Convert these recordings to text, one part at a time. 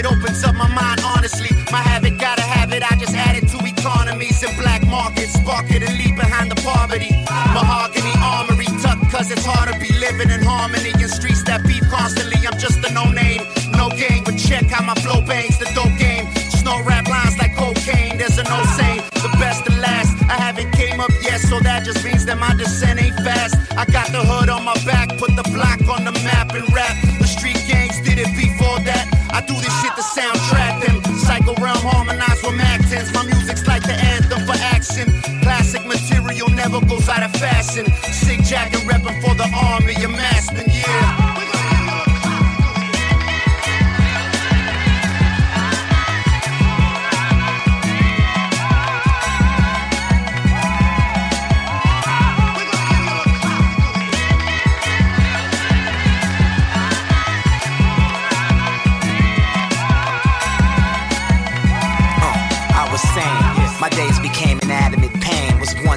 Shit opens up my mind, honestly. My habit, gotta have it. I just add it to economies and black markets. Spark it and leave behind the poverty. Mahogany armory tucked, cause it's hard to be living in harmony in streets that beat constantly. I'm just a no name, no game, but check how my flow bangs. The dope game, snort rap lines like cocaine. There's a no saying, the best to last. I haven't came up yet, so that just means that my descent ain't fast. I got the hood on my back, put the block on the map and rap. The street gangs did it before soundtrack them. Psycho realm harmonized with Mactins. My music's like the anthem for action. Classic material never goes out of fashion. Sick jack and reppin' for the army, your master, yeah.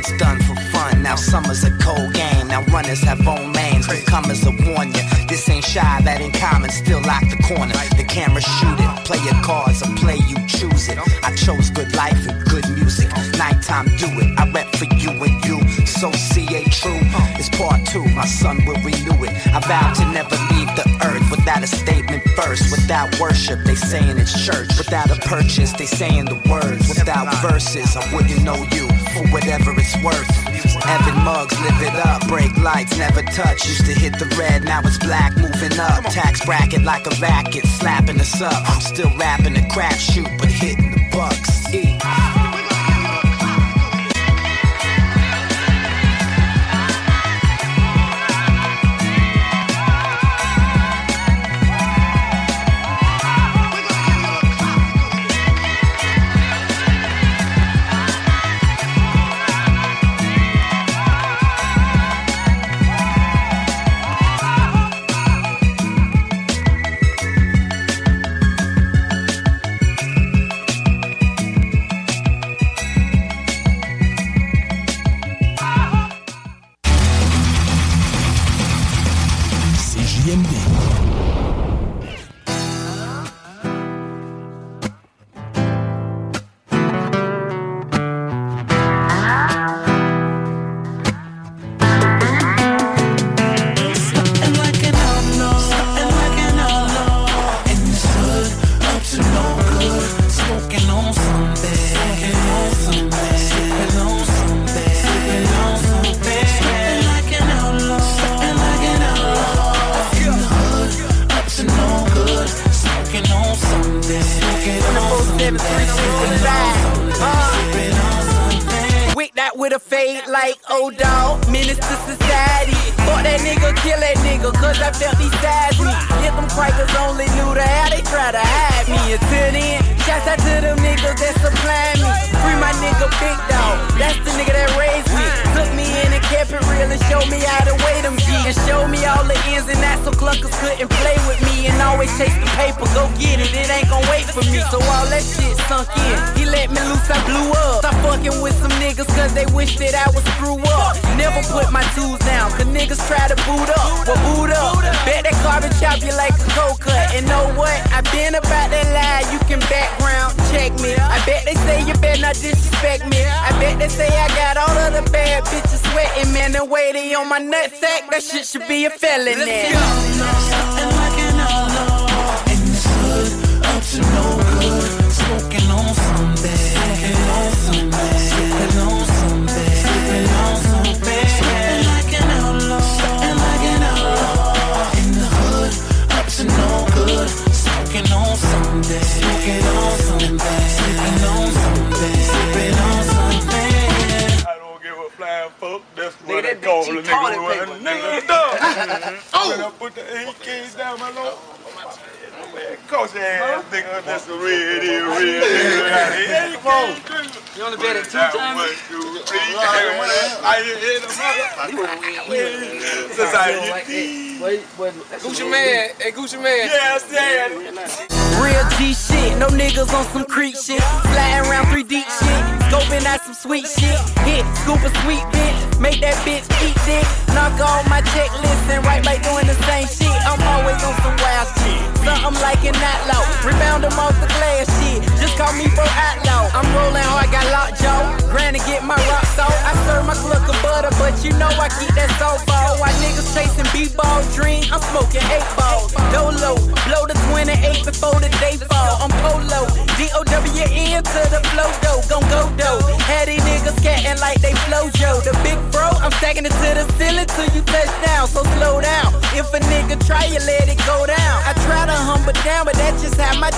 Once done for fun, now summer's a cold game. Now runners have own lanes, newcomers to warn ya. This ain't shy, that ain't common, still lock the corner. The camera shoot it, play your cards or play you choose it. I chose good life and good music. Nighttime do it, I rep for you and you. So CA true, it's part two, my son will renew it. I vow to never leave the earth without a statement first. Without worship, they saying it's church. Without a purchase, they saying the words. Without verses, I wouldn't know you for whatever it's worth. Evan Muggs, live it up. Break lights, never touch. Used to hit the red, now it's black, moving up. Tax bracket like a racket, slapping us up. I'm still rapping a crap shoot, but hitting the bucks.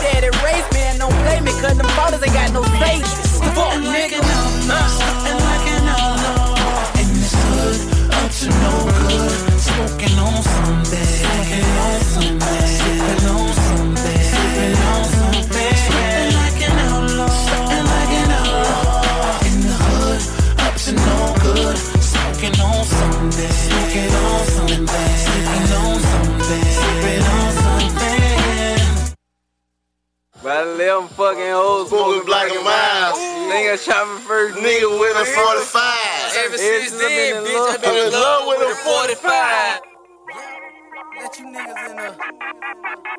dead Nigga shot me first. Nigga with a 45. Ever since then, bitch, I've I'm been in in love love with with a a 45. Let you niggas in the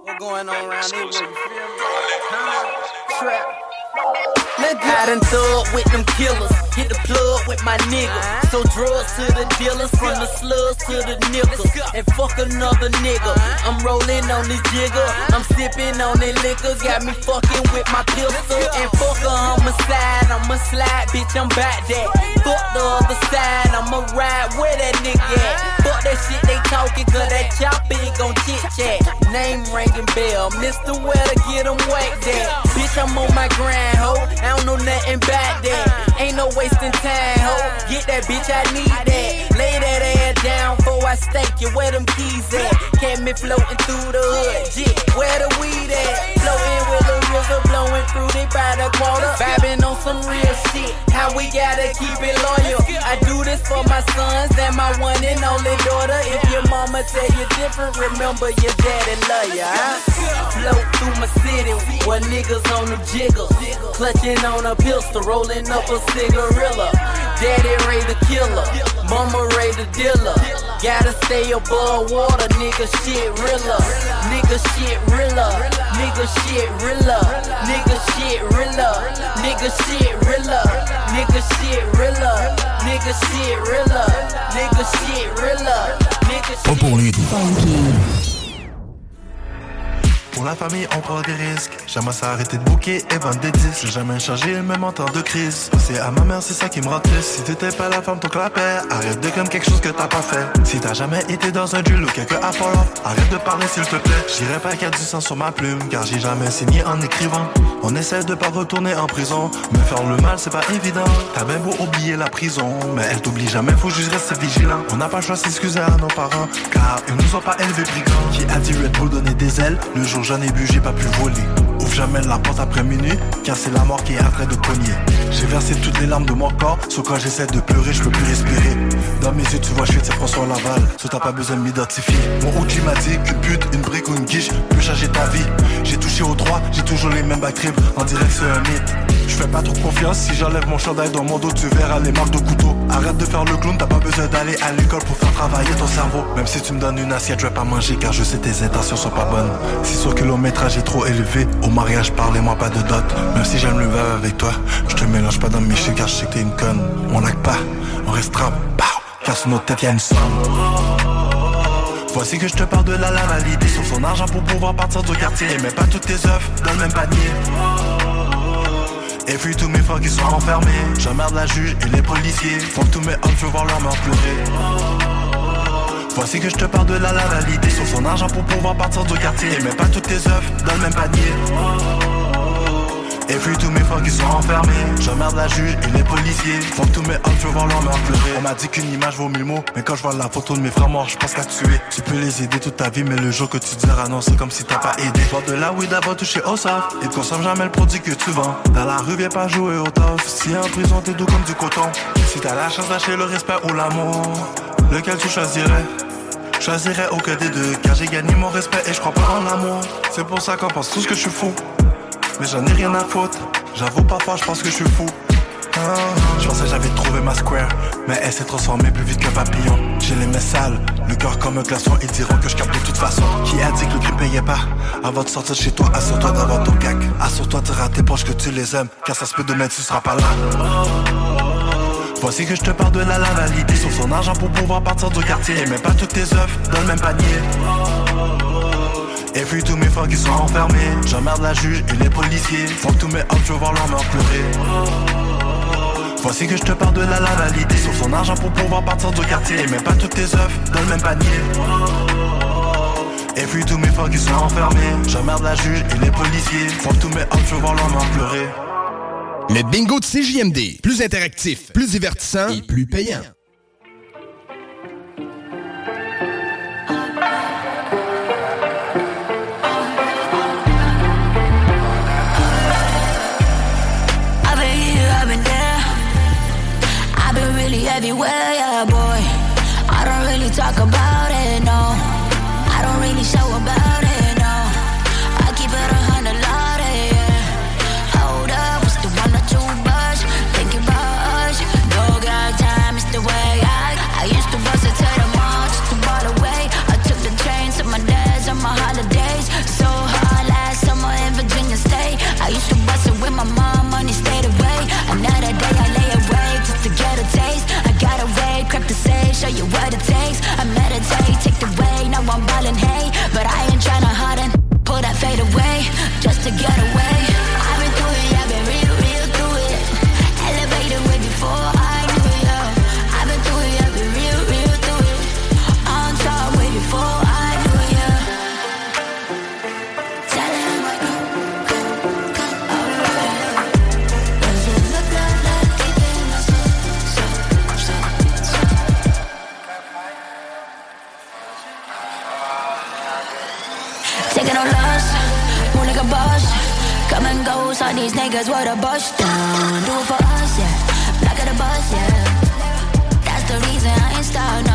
what going on around here, you feel me? Huh? Trap. I done thug with them killers. Hit the plug with my nigga. So drugs to the dealers, from the slugs to the nickels. And fuck another nigga. I'm rolling on this jigger. I'm sipping on the liquor. Got me fucking with my pistol. And fuck a homicide. I'ma slide, bitch. I'm back that. Fuck the other side. I'ma ride where that nigga at. Fuck that shit they talking, cause that chop ain't gon' chit chat. Name ringing bell. Mr. To get him whacked at. Bitch, I'm on my grind, ho. I don't know nothing about that. Ain't no wasting time, ho. Get that bitch, I need that. Lay that ass down before I stake you. Where them keys at? Kept me floating through the hood. Jit, where the weed at? Floating with the river blowing through they by the quarter. Vibing on some real shit. How we gotta keep it loyal. I do this for my sons and my one and only daughter. If your mama tell you different, remember your daddy love ya. Huh? Float through my city where niggas on them jiggles. Clutching on a pistol, rolling up a cigarilla. Daddy Ray the killer, mama Ray the dealer. Gotta stay above water, nigga shit realer. Nigga shit realer. Nigga shit realer. Nigga shit realer. Nigga shit realer. Nigga shit realer. Nigga shit realer. Nigga shit realer. Nigga Pas pour les doux. Pour la famille, on prend des risques. Jamais s'arrêter de bouquer et vendre des disques. J'ai jamais changé, même en temps de crise. C'est à ma mère, c'est ça qui me rend triste. Si t'étais pas la femme, ton clapet. Arrête de comme quelque chose que t'as pas fait. Si t'as jamais été dans un duel ou quelque affaire, arrête de parler s'il te plaît. J'irai pas qu'il y a du sang sur ma plume, car j'ai jamais signé en écrivant. On essaie de pas retourner en prison. Me faire le mal, c'est pas évident. T'as bien beau oublier la prison, mais elle t'oublie jamais, faut juste rester vigilant. On n'a pas le choix s'excuser à nos parents, car ils nous ont pas élevés brigands. Qui a dit Red Bull donner des ailes Le jour j'en ai bu, j'ai pas pu voler. Jamais la porte après minuit, car c'est la mort qui est en train de cogner. J'ai versé toutes les larmes de mon corps, sauf quand j'essaie de pleurer, je peux plus respirer. Dans mes yeux, tu vois, je suis François Laval, sauf t'as pas besoin de m'identifier. Mon OG m'a dit qu'une pute, une brique ou une guiche peut changer ta vie. J'ai touché aux trois, j'ai toujours les mêmes backtrips, en direct c'est un mythe. Je fais pas trop confiance, si j'enlève mon chandail dans mon dos, tu verras les marques de couteau. Arrête de faire le clown, t'as pas besoin d'aller à l'école pour faire travailler ton cerveau. Même si tu me donnes une assiette, je vais pas manger car je sais tes intentions sont pas bonnes. Si son kilométrage est trop élevé, au mariage, parlez-moi pas de dot. Même si j'aime le verre avec toi, je te mélange pas dans mes chiens car je sais que t'es une conne. On lag pas, on restera, pow, car sur notre tête y'a une somme. Voici que je te parle de la la validée sur son argent pour pouvoir partir du quartier. Et mets pas toutes tes œufs dans le même panier. Et puis tous mes frères qui sont enfermés J'emmerde la juge et les policiers Faut que tous mes hommes, je veux voir leur mort pleurer Voici que je te parle de la la validée Sur son argent pour pouvoir partir du quartier. Et mets pas toutes tes œufs dans le même panier. Et puis tous mes frères qui sont enfermés. J'emmerde la juge et les policiers. Faut que tous mes hommes, je voir leur mère pleurer On m'a dit qu'une image vaut mille mots. Mais quand je vois la photo de mes frères morts, je pense qu'à tuer. Tu peux les aider toute ta vie Mais le jour que tu diras non, c'est comme si t'as pas aidé. Vois de la weed d'abord touché au soft Et consomme jamais le produit que tu vends. Dans la rue, viens pas jouer au tof Si en prison, t'es doux comme du coton. Si t'as la chance d'acheter le respect ou l'amour Lequel tu choisirais? Choisirais aucun des deux Car j'ai gagné mon respect et je crois pas en l'amour C'est pour ça qu'on pense tous que je suis fou mais j'en ai rien à foutre. J'avoue parfois je pense que je suis fou. Ah, je pensais j'avais trouvé ma square, mais elle s'est transformée plus vite qu'un papillon. J'ai les mains sales, le cœur comme un glaçon, ils diront que je capte de toute façon. Qui a dit que le prix payait pas? Avant de sortir de chez toi, assure-toi d'avoir ton cac. Assure-toi de rater proches que tu les aimes, car ça se peut demain tu seras pas là. Voici que je te parle de la validée sur son argent pour pouvoir partir du quartier. Et mets pas toutes tes œufs dans le même panier. Et puis tous mes frères qui sont enfermés. J'emmerde la juge et les policiers. Faut que tous mes hommes, je veux voir leur mort pleurer. Voici que je te parle de la validée Sur son argent pour pouvoir partir du quartier. Et mets pas toutes tes œufs dans le même panier. Et puis tous mes frères qui sont enfermés. J'emmerde la juge et les policiers. Faut que tous mes hommes, je veux voir leur mort pleurer Le bingo de CJMD, plus interactif, plus divertissant et plus payant. Everywhere, yeah, boy. I don't really talk about show you what it takes. I meditate, take the way, now I'm ballin' hay. But I ain't tryna harden, pull that fade away, just to get away. Go, so these niggas what a bust down. Do it for us, yeah. Back of the bus, yeah. That's the reason I ain't starting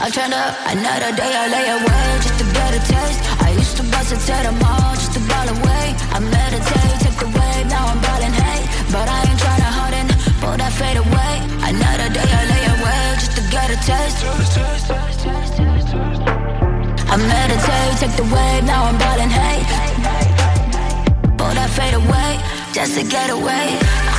I turned up another day, I lay away just to get a taste. I used to bust it to the mall just to ball away. I meditate, take the wave, now I'm ballin' hate, but I ain't tryna harden, pull that fade away. Another day, I lay away just to get a taste. I meditate, take the wave, now I'm ballin' hate. Pull that fade away, just to get away.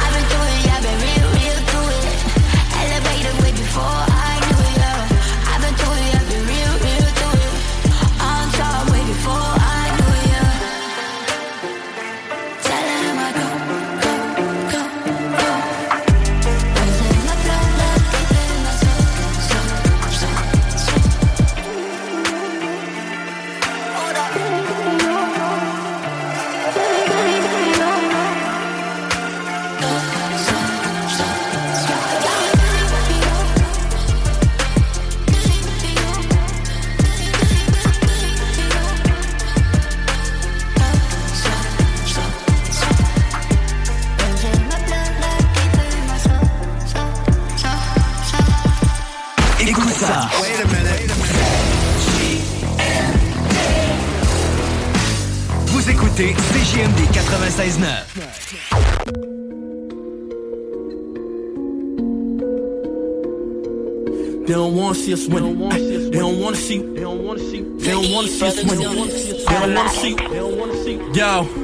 Don't wanna. They don't wanna see. Yo.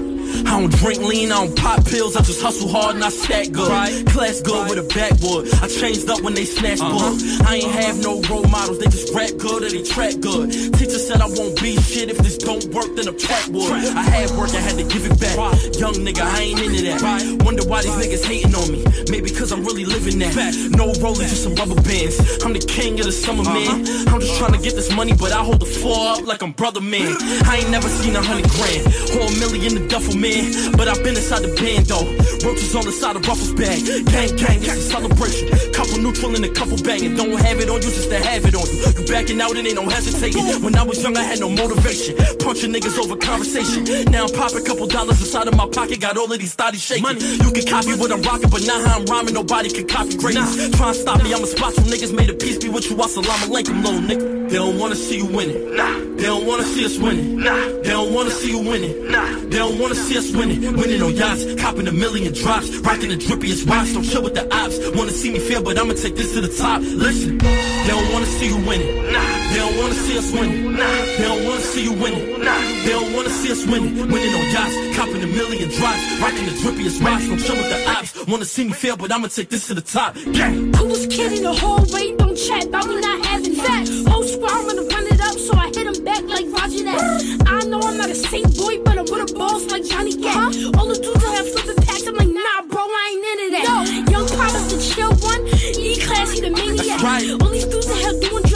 Don't drink lean, I don't pop pills, I just hustle hard and I stack good. Class good with a backboard. I changed up when they snatched uh-huh. book. I ain't have no role models, they just rap good or they track good. Teacher said I won't be shit if this don't work, then I'm track wood. I had work, I had to give it back. Young nigga, I ain't into that. Wonder why these niggas hating on me. Maybe cause I'm really living that. No rollers, just some rubber bands. I'm the king of the summer, uh-huh. man. I'm just trying to get this money, but I hold the floor up like I'm brother, man. I ain't never seen a hundred grand or a million in the duffel, man. But I've been inside the band, though. Roaches on the side of Ruffles bag. Gang, gang, it's a celebration. Couple neutral and a couple banging. Don't have it on you just to have it on you. You backing out and ain't no hesitating. When I was young, I had no motivation. Punching niggas over conversation. Now I'm popping couple dollars inside of my pocket. Got all of these thotties shaking. You can copy what I'm rocking, but now how I'm rhyming, nobody can copy greatness. Try and stop me, I'ma spot you niggas. Made a peace be with you. Assalamu alaikum, little nigga. They don't wanna see you winning. Nah. They don't wanna see us winning. Nah. They don't wanna see you winning. Nah. They don't wanna see us winning. Winning on yachts, copping a million drops, rocking the drippiest watch. Don't chill with the ops. Wanna see me fail, but I'ma take this to the top. Listen, they don't wanna see you winning. Nah. They don't wanna see us winning. Nah. They don't wanna see you winning. Nah. They don't wanna see us winning. Winning on yachts, copping a million drops, rocking the drippiest watch. Don't chill with the ops. Wanna see me fail, but I'ma take this to the top. Gang. Coolest kid in the hallway, don't chat about me not having sex. Whole squad, I'm gonna run it up, so I hit him back like Roger that. I know I'm not a saint boy, but I'm with a boss like Johnny Gat. Uh-huh. All the dudes that have flipping packs, I'm like, nah, bro, I ain't into that. Yo, young Papa's the chill one, E class, he the maniac. All these dudes that have doing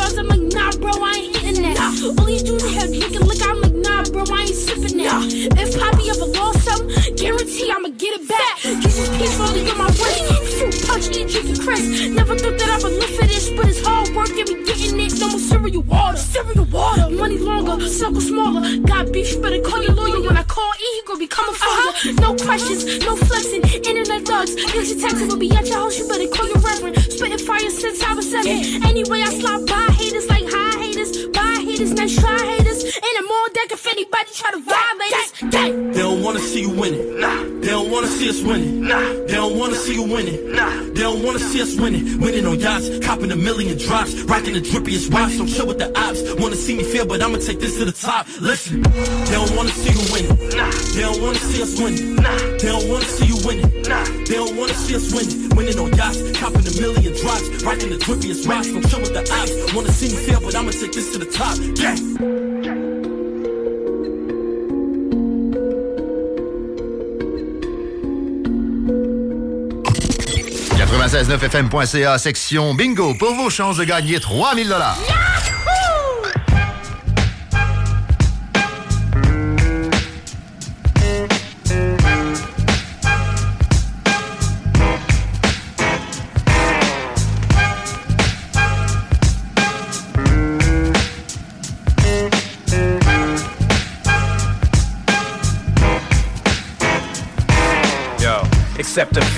sipping. If Poppy ever lost something, guarantee I'ma get it back. Jesus peace only on my wrist. Fruit punch, eat drinking Chris. Never thought that I would live for this, but it's hard work and we getting it. No more cereal water, cereal water. Money longer, circle smaller. Got beef, you better call your lawyer. When I call E, he gon' become a father. Uh-huh. No questions, no flexing. Internet thugs, picture taxi will be at your house. You better call your reverend. Spitting fire since I was seven. Anyway, I slide by haters like high haters. By haters, nice try haters. And deck if anybody try to violate us. They don't wanna see you winning. Nah. They don't wanna see us winning. Nah. They don't wanna see you winning. Nah. They don't wanna see us winning. Winning on yachts, copping a million drops, rocking the drippiest watch. Don't chill with the ops. Wanna see me fail, but I'ma take this to the top. Listen, they don't wanna see you winning. Nah. They don't wanna see us winning. Nah. They don't wanna see you winning. Nah. They don't wanna see us winning. Winning on yachts, copping a million drops, rocking the drippiest watch. Don't chill with the ops. Wanna see me fail, but I'ma take this to the top. Yeah. Fmca section bingo pour vos chances de gagner 3000 dollars.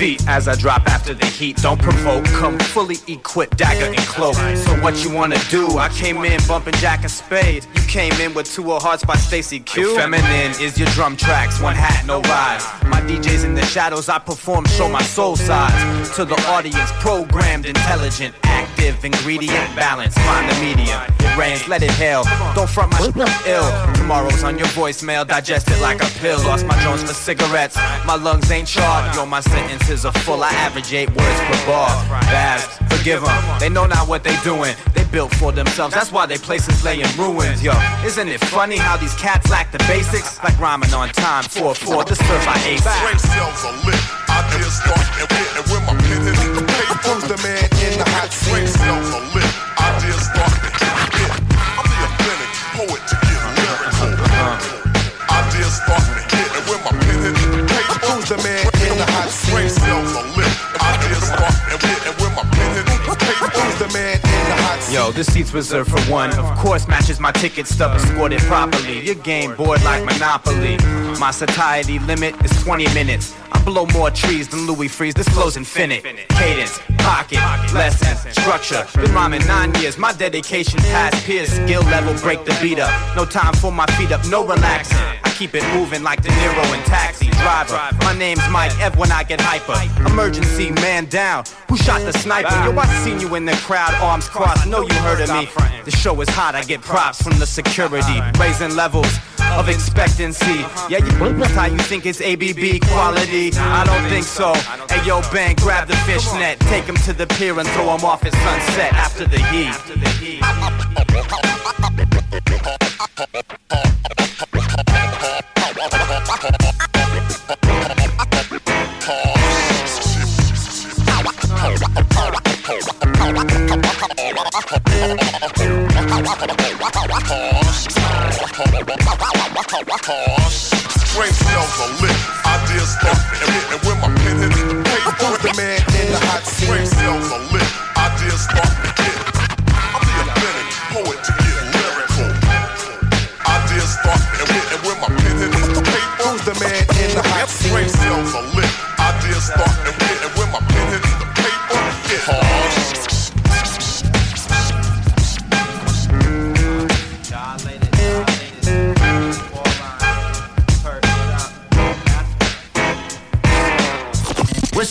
Defeat as I drop after the heat. Don't provoke, come fully equipped, dagger and cloak. So what you wanna do? I came in bumping Jack and Spade. You came in with two of hearts by Stacey Q. Feminine is your drum tracks, one hat, no rise. My DJs in the shadows, I perform, show my soul sides. To the audience, programmed, intelligent, active, ingredient balance. Find the medium. It rains, let it hail. Don't front my ill. Tomorrow's on your voicemail, digest it like a pill. Lost my drones for cigarettes. My lungs ain't charred. Yo, my sentences are full. I average eight words per bar. Babs, forgive them. They know not what they doing. They built for themselves. That's why they places lay in ruins. Yo, isn't it funny how these cats lack the basics? Like rhyming on time. 4-4, disturbed by ace. Brain cells are lit. Ideas start and wit, and when my pen hits the paper, who's the man in the hot seat? Brain cells are lit. Ideas start and hit. I'm the authentic poet to get lyrical. Ideas start to hit, and when my pen hits the paper, who's the man Yo, this seat's reserved for one. Of course, matches my ticket stub it properly. Your game bored like Monopoly. My satiety limit is 20 minutes. I'm blow more trees than Louis Freese. This flow's infinite. Cadence, pocket, lesson, structure. Been rhyming nine years. My dedication past peers. Skill level, break the beat up. No time for my feet up, no relaxing. I keep it moving like De Niro and Taxi Driver. My name's Mike Ev when I get hyper. Emergency man down. Who shot the sniper? Yo, I seen you in the crowd, arms crossed. Know you heard of me. The show is hot. I get props from the security, raising levels of expectancy. Yeah, you that's how you think it's ABB quality. I don't think so. Hey, yo, bang, grab the fishnet, take him to the pier and throw him off at sunset after the heat. Brain cells are lit. Ideas start and,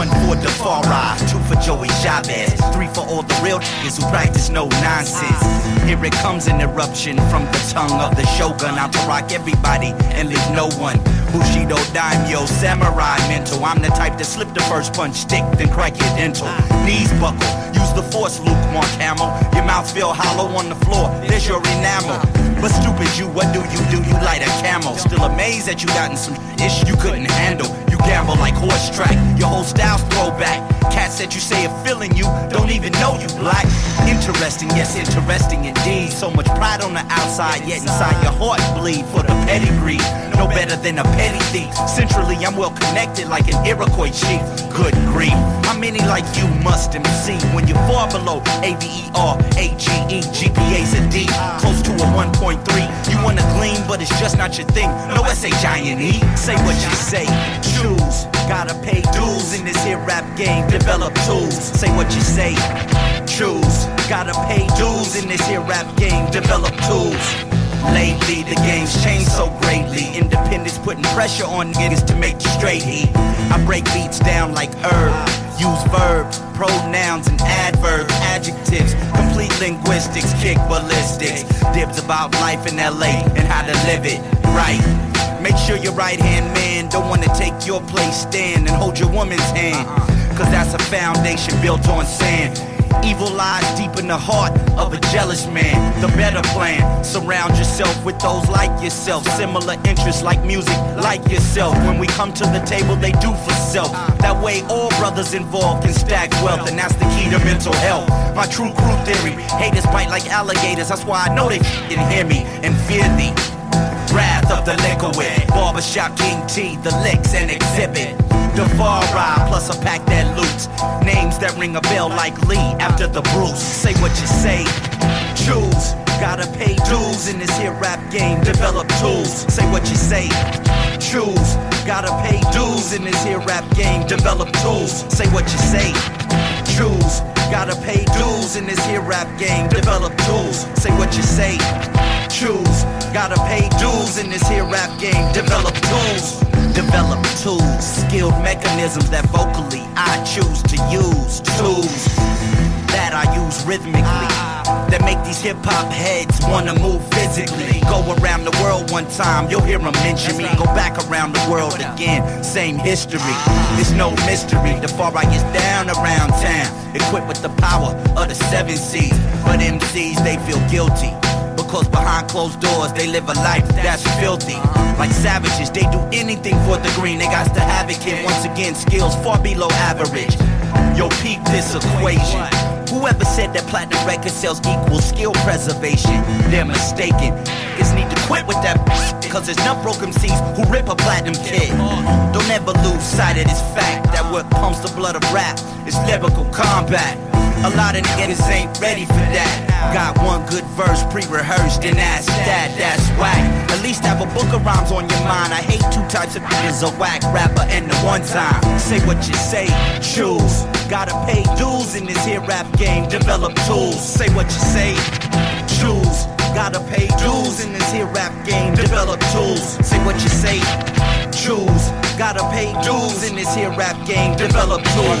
one for the far eye, two for Joey Chavez, three for all the real niggas who practice no nonsense. Here it comes an eruption from the tongue of the shogun, to rock everybody and leave no one. Bushido daimyo, samurai mental. I'm the type to slip the first punch stick, then crack your dental. Knees buckle, use the force, Luke Mark Hamill. Your mouth feel hollow on the floor, there's your enamel. But stupid you, what do you do? You light a camel. Still amazed that you gotten some ish you couldn't handle. Gamble like horse track, your whole style's throwback. Cats that you say are feeling you, don't even know you black. Interesting, yes, interesting indeed. So much pride on the outside, yet inside your heart bleed for the pedigree. No better than a petty thief. Centrally, I'm well connected like an Iroquois chief. Good grief. How many like you must MC when you're far below AVER, AGE, GPA's a D, close to a 1.3? You wanna glean, but it's just not your thing. No SA giant E. Say what you say. Gotta pay dues in this here rap game. Develop tools. Say what you say, choose. Gotta pay dues in this here rap game. Develop tools. Lately, the game's changed so greatly. Independence putting pressure on niggas to make the straight heat. I break beats down like herb. Use verbs, pronouns, and adverbs, adjectives. Complete linguistics, kick ballistics. Dibs about life in LA and how to live it right. Make sure your right hand man don't wanna take your place, stand and hold your woman's hand. Uh-uh. Cause that's a foundation built on sand. Evil lies deep in the heart of a jealous man. The better plan, surround yourself with those like yourself. Similar interests like music, like yourself. When we come to the table, they do for self. Uh-uh. That way, all brothers involved can stack wealth, and that's the key to mental health. My true crew theory haters bite like alligators. That's why I know they can hear me and fear thee. Wrath of the liquid, barbershop King T, the licks and exhibit. Devara plus a pack that loots. Names that ring a bell like Lee after the Bruce. Say what you say, choose. Gotta pay dues in this here rap game. Develop tools. Say what you say, choose. Gotta pay dues in this here rap game. Develop tools. Say what you say, choose. Gotta pay dues in this here rap game. Develop tools. Say what you say, choose. Gotta pay dues in this here rap game. Develop tools. Develop tools, skilled mechanisms that vocally I choose to use. Tools that I use rhythmically. That make these hip hop heads wanna move physically. Go around the world one time, you'll hear them mention me. Go back around the world again, same history. It's no mystery. The far I get down around town, equipped with the power of the seven C's. But MCs, they feel guilty. Cause behind closed doors they live a life that's filthy. Like savages, they do anything for the green. They got to kid. Once again, skills far below average. Yo, peep this equation. Whoever said that platinum record sales equal skill preservation, they're mistaken. Niggas need to quit with that cause there's enough broke MCs who rip a platinum kid. Don't ever lose sight of this fact that what pumps the blood of rap is lyrical combat. A lot of niggas ain't ready for that. Got one good verse pre-rehearsed and that's that, that's whack. At least have a book of rhymes on your mind. I hate two types of niggas, a whack rapper and the one time. Say what you say, choose. Gotta pay dues in this here rap game, develop tools. Say what you say, choose. Gotta pay dues in this here rap game, develop tools. Say what you say, choose. Gotta pay dues in this here rap game, develop tools.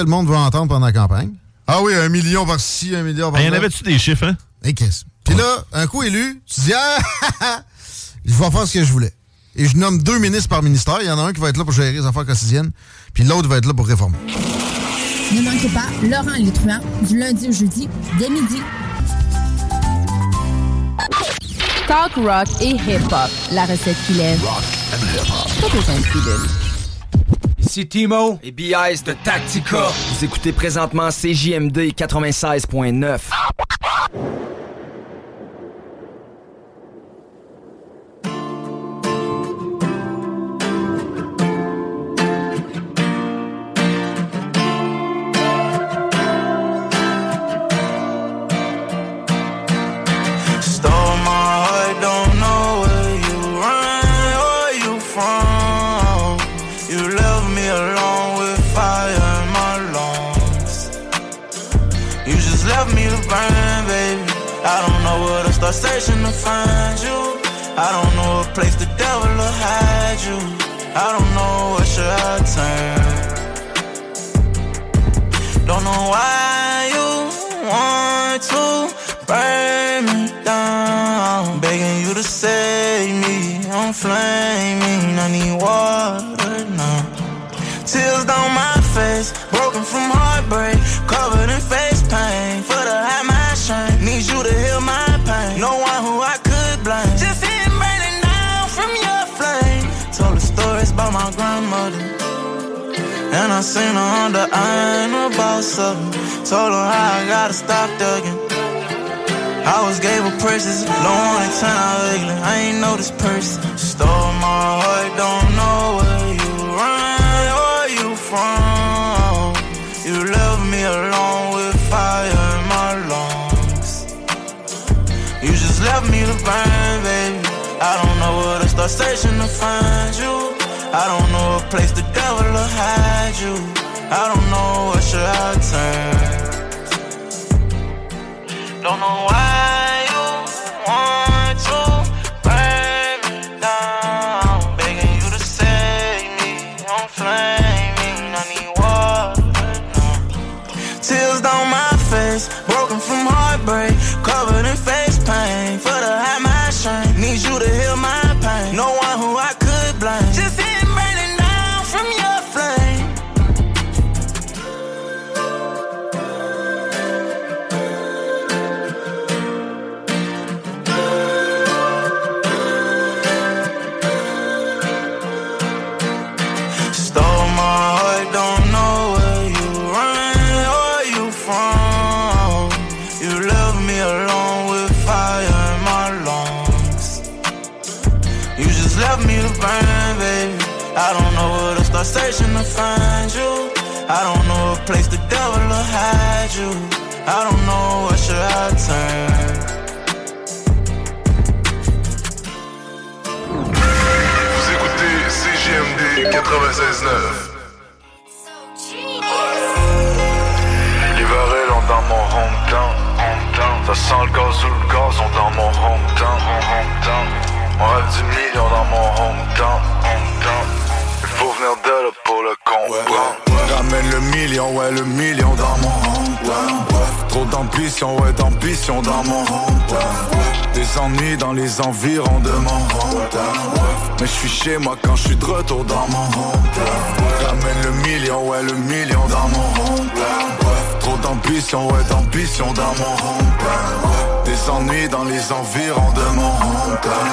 le monde veut entendre pendant la campagne. Ah oui, un million par-ci, un million par-là. Il y en avait-tu des chiffres, hein? Et qu'est-ce? Puis là, un coup élu, tu dis, ah, je vais faire ce que je voulais. Et je nomme deux ministres par ministère. Il y en a un qui va être là pour gérer les affaires quotidiennes, puis l'autre va être là pour réformer. Ne manquez pas Laurent Les Truands, du lundi au jeudi, dès midi. Talk rock et hip-hop. La recette qui lève. Pas besoin de pilule. Ici Timo et BIS de Tactica. Vous écoutez présentement CJMD 96.9. du million dans mon. Il faut venir de là pour le comprendre. Ramène le million, ouais, le million dans mon hometown. Trop d'ambition, ouais, d'ambition dans mon hometown. Des ennuis dans les environs de mon hometown. Mais je suis chez moi quand je suis de retour dans mon hometown. Ramène le million, ouais, le million dans mon hometown. Trop d'ambition, ouais, d'ambition dans mon hometown. Des ennuis dans les environs de mon hometown.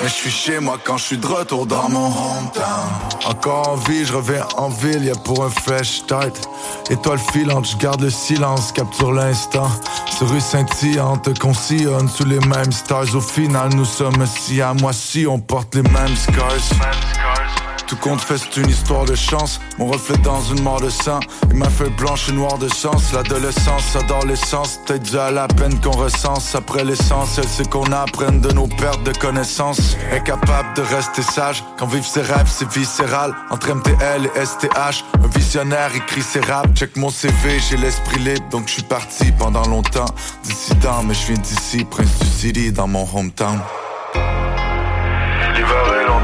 Mais je suis chez moi quand je suis de retour dans mon hometown. Encore en vie, je reviens en ville, y'a pour un fresh start. Étoile filante, je garde le silence, capture l'instant. Sur rue scintillante, qu'on sillonne sous les mêmes stars. Au final, nous sommes si à moi si on porte les mêmes scars. Tout compte fait, c'est une histoire de chance. Mon reflet dans une mort de sang. Et ma feuille blanche et noire de chance. L'adolescence adore l'essence. Peut-être dû à la peine qu'on recense. Après l'essentiel, c'est qu'on apprenne de nos pertes de connaissances. Incapable de rester sage. Quand vivre ses rêves, c'est viscéral. Entre MTL et STH. Un visionnaire écrit ses raps. Check mon CV, j'ai l'esprit libre. Donc je suis parti pendant longtemps. Dissident, mais je viens d'ici. Prince du City dans mon hometown.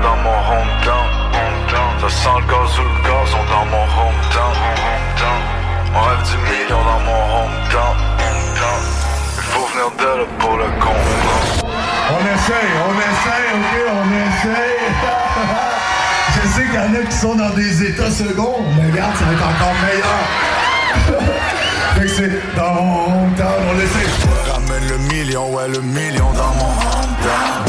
Dans mon hometown. Ça sent le gaz ou le gazon dans mon hometown. On rêve du million dans mon hometown. Il faut venir de là pour le comprendre. On essaye, on essaye, ok, on essaye. Je sais qu'il y en a qui sont dans des états seconds, mais regarde, ça va être encore meilleur. fait que c'est dans mon hometown, on essaye. Ramène le million, ouais, le million dans mon hometown.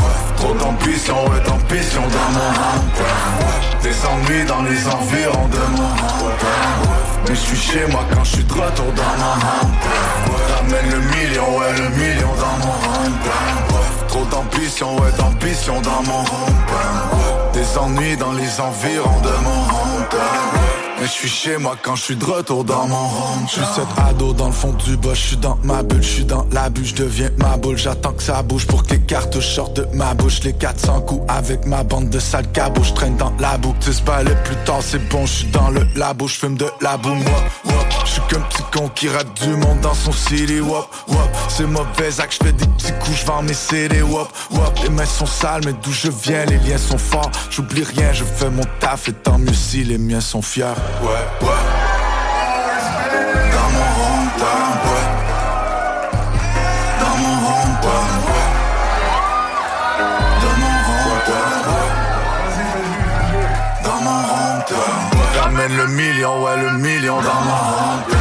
Trop d'ambition, ouais, d'ambition dans mon hometown. Des ennuis dans les environs de mon hometown. Mais je suis chez moi quand je suis de retour dans mon hometown. Ramène le million, ouais, le million dans mon hometown. Trop d'ambition, ouais, d'ambition dans mon hometown. Des ennuis dans les environs de mon hometown. Mais je suis chez moi quand je suis de retour dans mon home. Je suis cet ado dans le fond du bas, je suis dans ma bulle, je suis dans la bulle, je deviens ma boule, j'attends que ça bouge pour que les cartes sortent de ma bouche, les 400 coups avec ma bande de sales cabots, je traîne dans la boue, tu pas le plus tard, c'est bon, je suis dans le labo, je fume de la boue, moi, je suis comme petit con qui rate du monde dans son city, wop, wop, c'est mauvais acte, je fais des petits coups, je vends mes CD, wop, wop, les mains sont sales, mais d'où je viens, les liens sont forts, j'oublie rien, je fais mon taf, et tant mieux si les miens sont fiers. Ouais, ouais. Dans mon hometown, ouais. Dans mon ouais. Dans mon ouais. Dans mon. Ramène le million, ouais, le million dans mon hometown.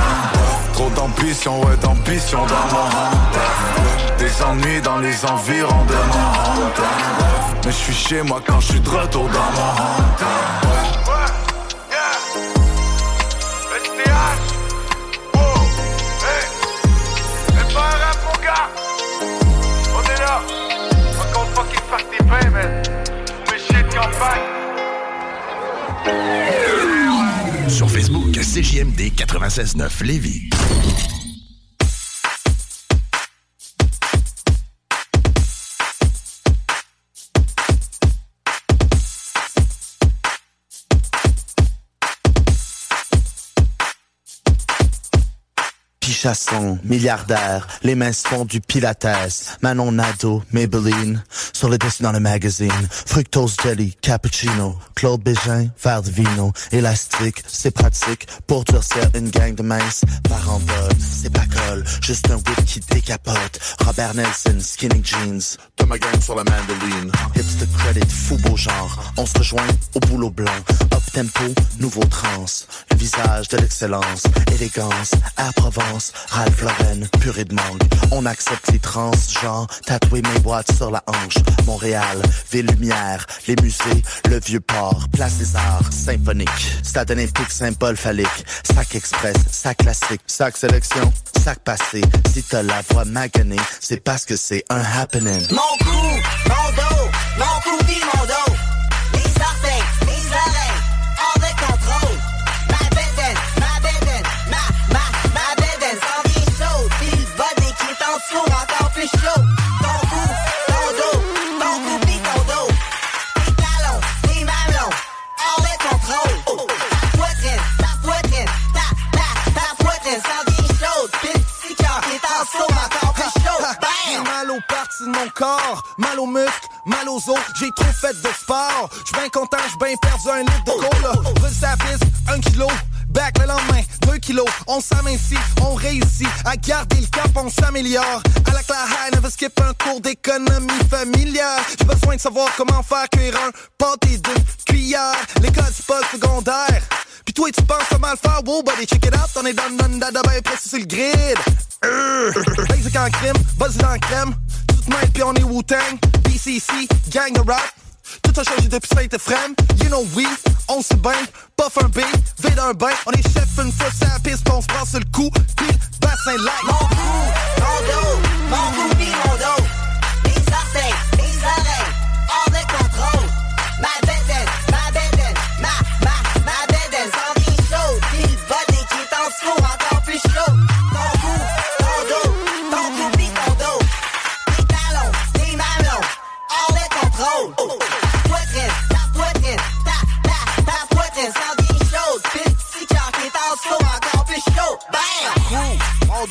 Trop d'ambition, ouais, d'ambition dans mon hometown. Des ennuis dans les environs de mon hometown. Mais je suis chez moi quand je suis dans mon hometown. Sur Facebook, CJMD 96.9 Lévis. Pichasson, milliardaire, les mains font du pilates. Manon Nadeau, Maybelline, sur le dessus dans le magazine. Fructose jelly, cappuccino, Claude Bégin, verre de vino. Élastique, c'est pratique pour durcir une gang de minces. Parambole, c'est pas colle, juste un whip qui décapote. Robert Nelson, skinny jeans, de ma gang sur la mandoline. Hits de credit, fou beau genre, on se rejoint au boulot blanc. Up tempo, nouveau trans, le visage de l'excellence, élégance, à Provence, Ralph Lauren, purée de mangue. On accepte les trans, genre, tatouer mes boîtes sur la hanche. Montréal, ville lumière, les musées, le vieux port, place des arts, symphonique, stade olympique, symbole phallique, sac express, sac classique, sac sélection, sac passé. Si t'as la voix maganée, c'est parce que c'est un happening. Mon cou, mon dos, mon cou mon dos. De mon corps, mal aux muscles, mal aux os, j'ai trop fait de sport. J'suis bien content, j'suis bien perdu un litre de cola. Roule sa piste, un kilo. Back le lendemain, 2 kilos. On s'amincit, on réussit à garder le cap, on s'améliore. À la claire, never veut skip un cours d'économie familiale. J'ai besoin de savoir comment faire cuire un pâté d'une cuillère. L'école, c'est pas le secondaire. Pis toi, tu penses comment le faire? Wow, buddy, check it out. On est dans le dans ben sur le grid. Euh, Basic en crime, buzz en crème. Main, pis on est Wu-Tang. BCC, gang de rap. Tout a changé depuis ça était frame. You know we, on se bain, puff un B, vide un bain. On est chef une fois sur la piste, on se prend sur le coup, pis le bassin light. Mon cou, mon dos, mon cou pis mon dos. Mes orteils, mes oreilles, hors de contrôle. Ma bedaine,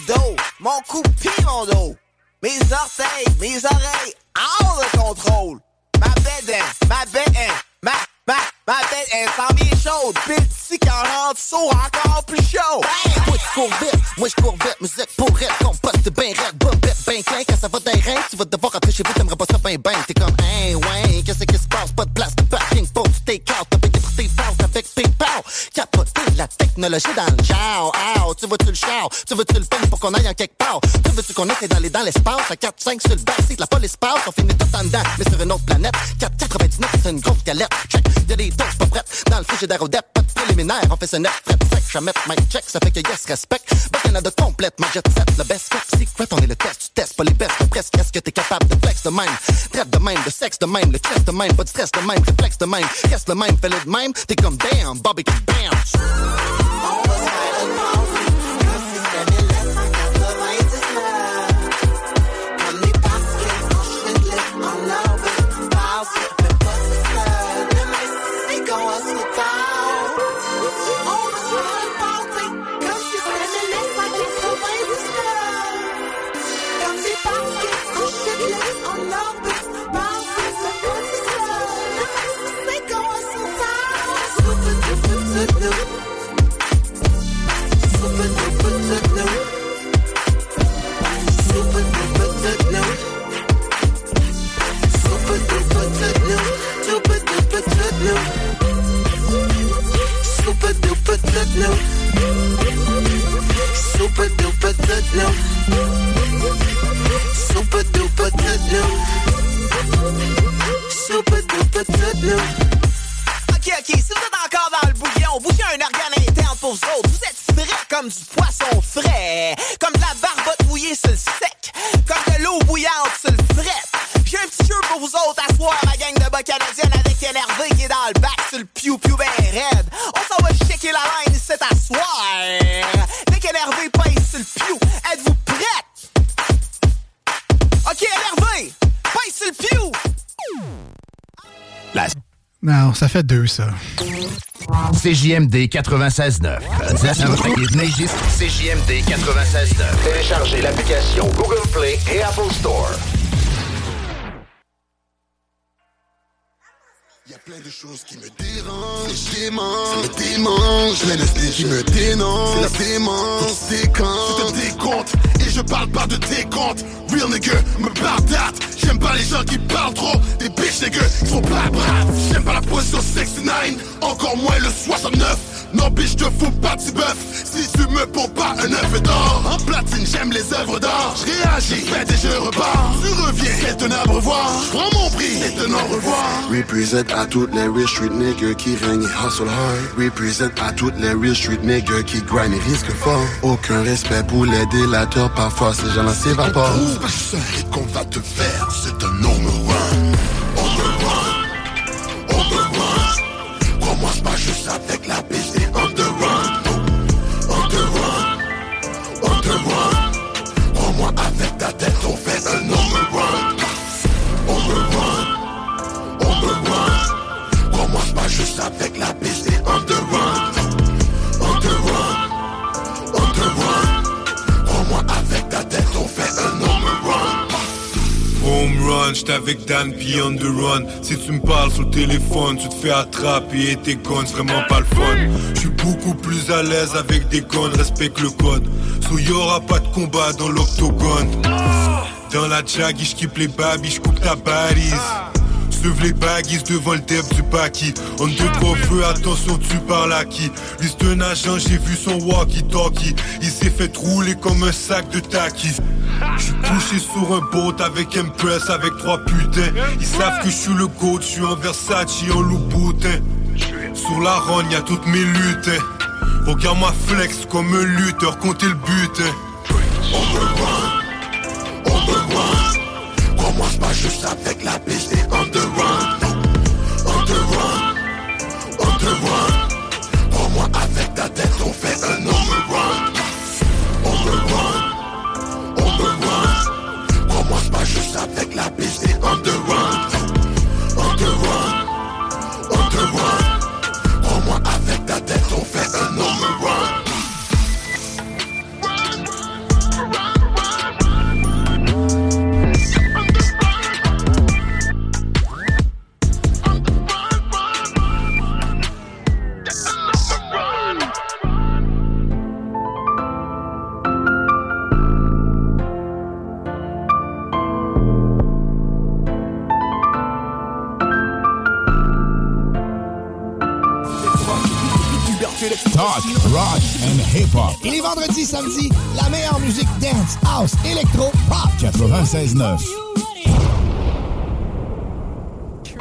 dos, mon cou pis mon dos. Mes orteils, mes oreilles, hors de contrôle. Ma bedaine, ma bedaine, ma, ma, ma bedaine, sans bien chaude. Pile si 40 sauts encore plus chaud. Toi tu cours vite, moi je cours vite, musique pour rire, composte ben raide, bip, ben clin, quand ça va d'un rein, tu vas devoir rentrer chez vous, t'aimerais pas ça ben ben, t'es comme, hein, ouais, qu'est-ce qui se passe, pas de place de parking pour du take-out, t'as payé pour tes passes avec PayPal, capoter la technologie dans le genre, ah, tu veux-tu le char, tu veux-tu le fun pour qu'on aille en quelque part, tu veux-tu qu'on aille dans les dans l'espace, à 4-5 sur le backseat, la police passe, on finit tout en dedans, mais sur une autre planète, 4,99 c'est une grosse galette, check, y'a des doses pas prêtes, dans le au dep, pas de préliminaire, on fait ce net, prêt, sec, jamais mic check, ça fait que yes, respect, Bas Canada complètement jet set, le best kept secret, on est le test, tu testes pas les best, mais presque, est-ce que t'es capable de flex de même, traite de même, de sexe de même, le stress de même, pas de stress de même, réflexe de même, reste le même, fais-le de même, t'es comme damn, barbecue bam. Non, ça fait deux, ça. CJMD 96.9. CJMD 96.9. Téléchargez l'application Google Play et Apple Store. Plein de choses qui me dérangent, je démange, ça me démange, de sneaks qui me abreuvoir, je prends mon prix, c'est un au revoir, Represent à toutes les real street niggas qui règnent et hustle hard. Represent à toutes les real street niggas qui grind et risquent fort. Aucun respect pour les délateurs, parfois ces gens-là s'évaporent. Si tu me parles sur le téléphone, tu te fais attraper et tes c'est vraiment pas le fun. J'suis beaucoup plus à l'aise avec des guns, respecte le code. So y'aura pas de combat dans l'octogone. Dans la jaggy, j'kippe les babys, j'coupe ta balise Lève les baguises devant le dev du baki On de feu, attention tu parles à qui? C'est un agent, j'ai vu son walkie-talkie. Il s'est fait rouler comme un sac de takis J'suis couché sur un boat avec Impress avec trois putains. Ils savent que je suis le goat, je suis en Versace, en Louboutin. Sur la ronde, y'a toutes mes luttes. Regarde-moi flex comme un lutteur, comptez le but 96.9.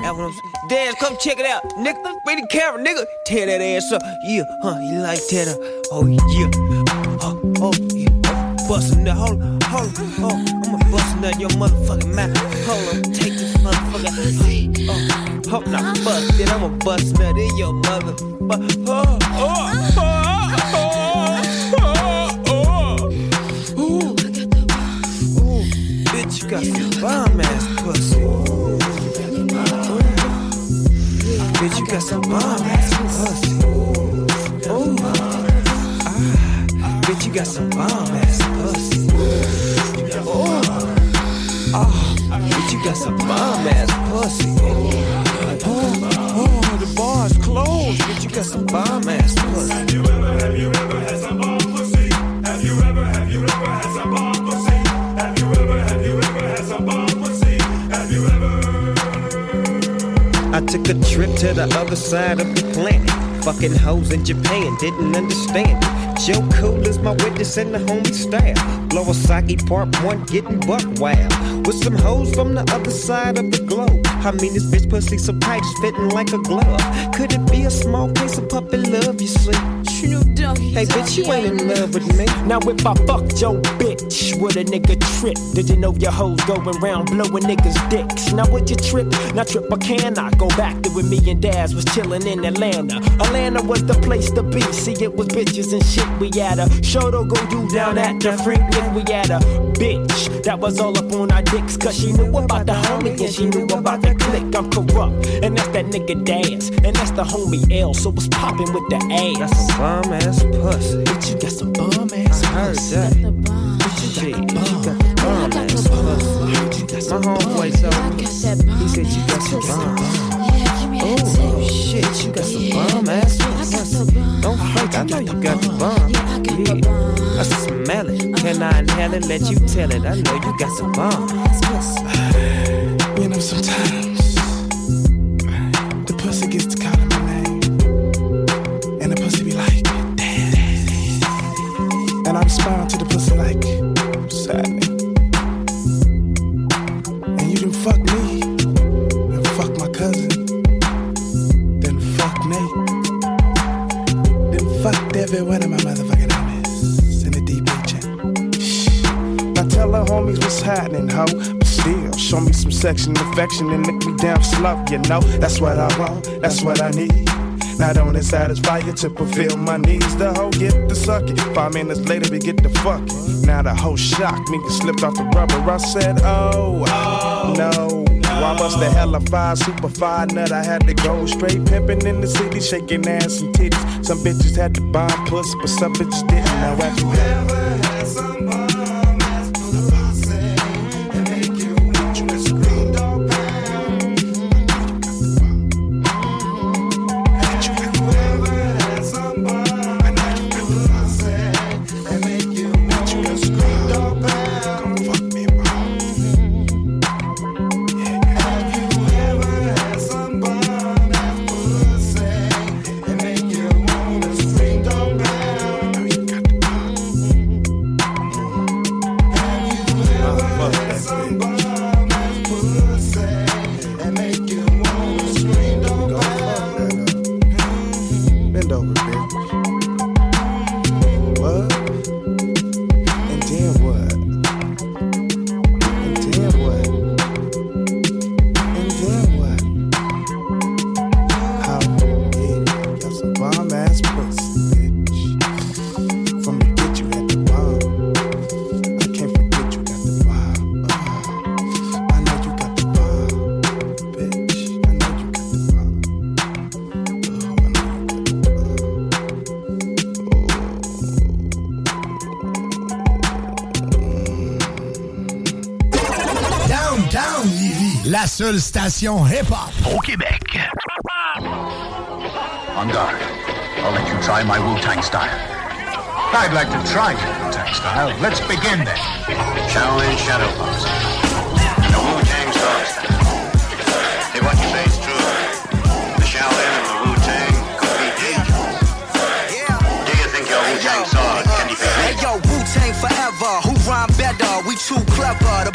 That's what Dance, come check it out. Nigga, bring the camera, nigga. Tear that ass up. Yeah, huh, you like that? uh, Oh, yeah. Oh, oh, yeah. Bustin' that. Hold on, hold on. Oh, I'ma bustin' that your motherfucking mouth. Hold on, take this motherfucker. Oh, hope not bust it. I'ma bust that in your mother. Oh, oh, Ah, bitch, you got some bomb ass pussy. Ooh. Ah, bitch, you got some bomb ass pussy. Oh, oh, the bar's closed. Bitch, you got some bomb ass pussy. Took a trip to the other side of the planet. Fucking hoes in Japan, didn't understand. Joe Cool is my witness and the homie style. Lawasaki Part 1 getting buck wild. With some hoes from the other side of the globe. I mean, this bitch pussy so tight, it's fitting like a glove. Could it be a small case of puppy love, you see? Hey, bitch, you ain't in love with me. Now if I fucked your bitch, would a nigga trip? Did you know your hoes going round blowing niggas' dicks? Now would you trip? Now trip or can I go back to when me and Daz was chilling in Atlanta? Atlanta was the place to be. See, it was bitches and shit. We had a show to go do down at the freaking. We had a bitch that was all up on our dicks. Cause she knew about the homie and she knew about the clique. I'm corrupt. And that's that nigga Daz. And that's the homie L. So what's popping with the ass? Got some bomb ass pussy. Bitch, you got some bum ass I heard that. Shit, you got the bomb ass pussy. My homeboy told me. He said you got some bomb. Oh, oh shit, you got some bomb ass pussy. Don't fake, I know you got the bomb. Yeah, I smell it. Can I inhale it? Let you tell it. I know you got some bomb. You know, sometimes the me, then fuck my cousin, then fuck Nate, then fucked every one of my motherfucking homies in the DB chat. Now tell her homies what's happening, ho. But still, show me some section affection and lick me down slow, you know. That's what I want, that's what I need. Not only satisfy you to fulfill my needs, the hoe get the suck it. Five minutes later, we get the fuck it. Now the hoe shocked me, slipped off the rubber. I said, oh, no. I bust the hella five, super five nut. I had to go straight pimping in the city, shaking ass and titties. Some bitches had to bomb puss, but some bitches didn't. Now have you ever seule station hip-hop au Québec. On guard. I'll let you try my Wu-Tang style. I'd like to try your Wu-Tang style. Let's begin then. Shaolin Shadow Boxing. The Wu-Tang style. If what you say is true, the Shaolin and the Wu-Tang could be dangerous. Do you think your Wu-Tang sword can defeat me? Hey yo, Wu-Tang forever. Who rhyme better? We too clever. The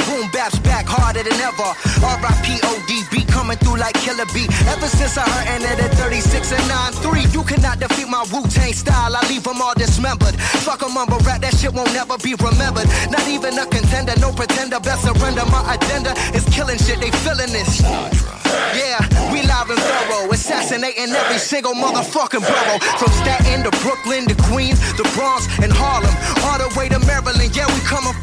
harder than ever. R.I.P. ODB coming through like Killer B. Ever since I heard ended at 36 and 9-3, you cannot defeat my Wu-Tang style. I leave them all dismembered. Fuck a mumble rap, that shit won't never be remembered. Not even a contender, no pretender. Best surrender. My agenda is killing shit. They feeling this. Yeah, we live and thorough, assassinating every single motherfucking borough. From Staten to Brooklyn to Queens, the Bronx and Harlem, all the way to Maryland. Yeah, we coming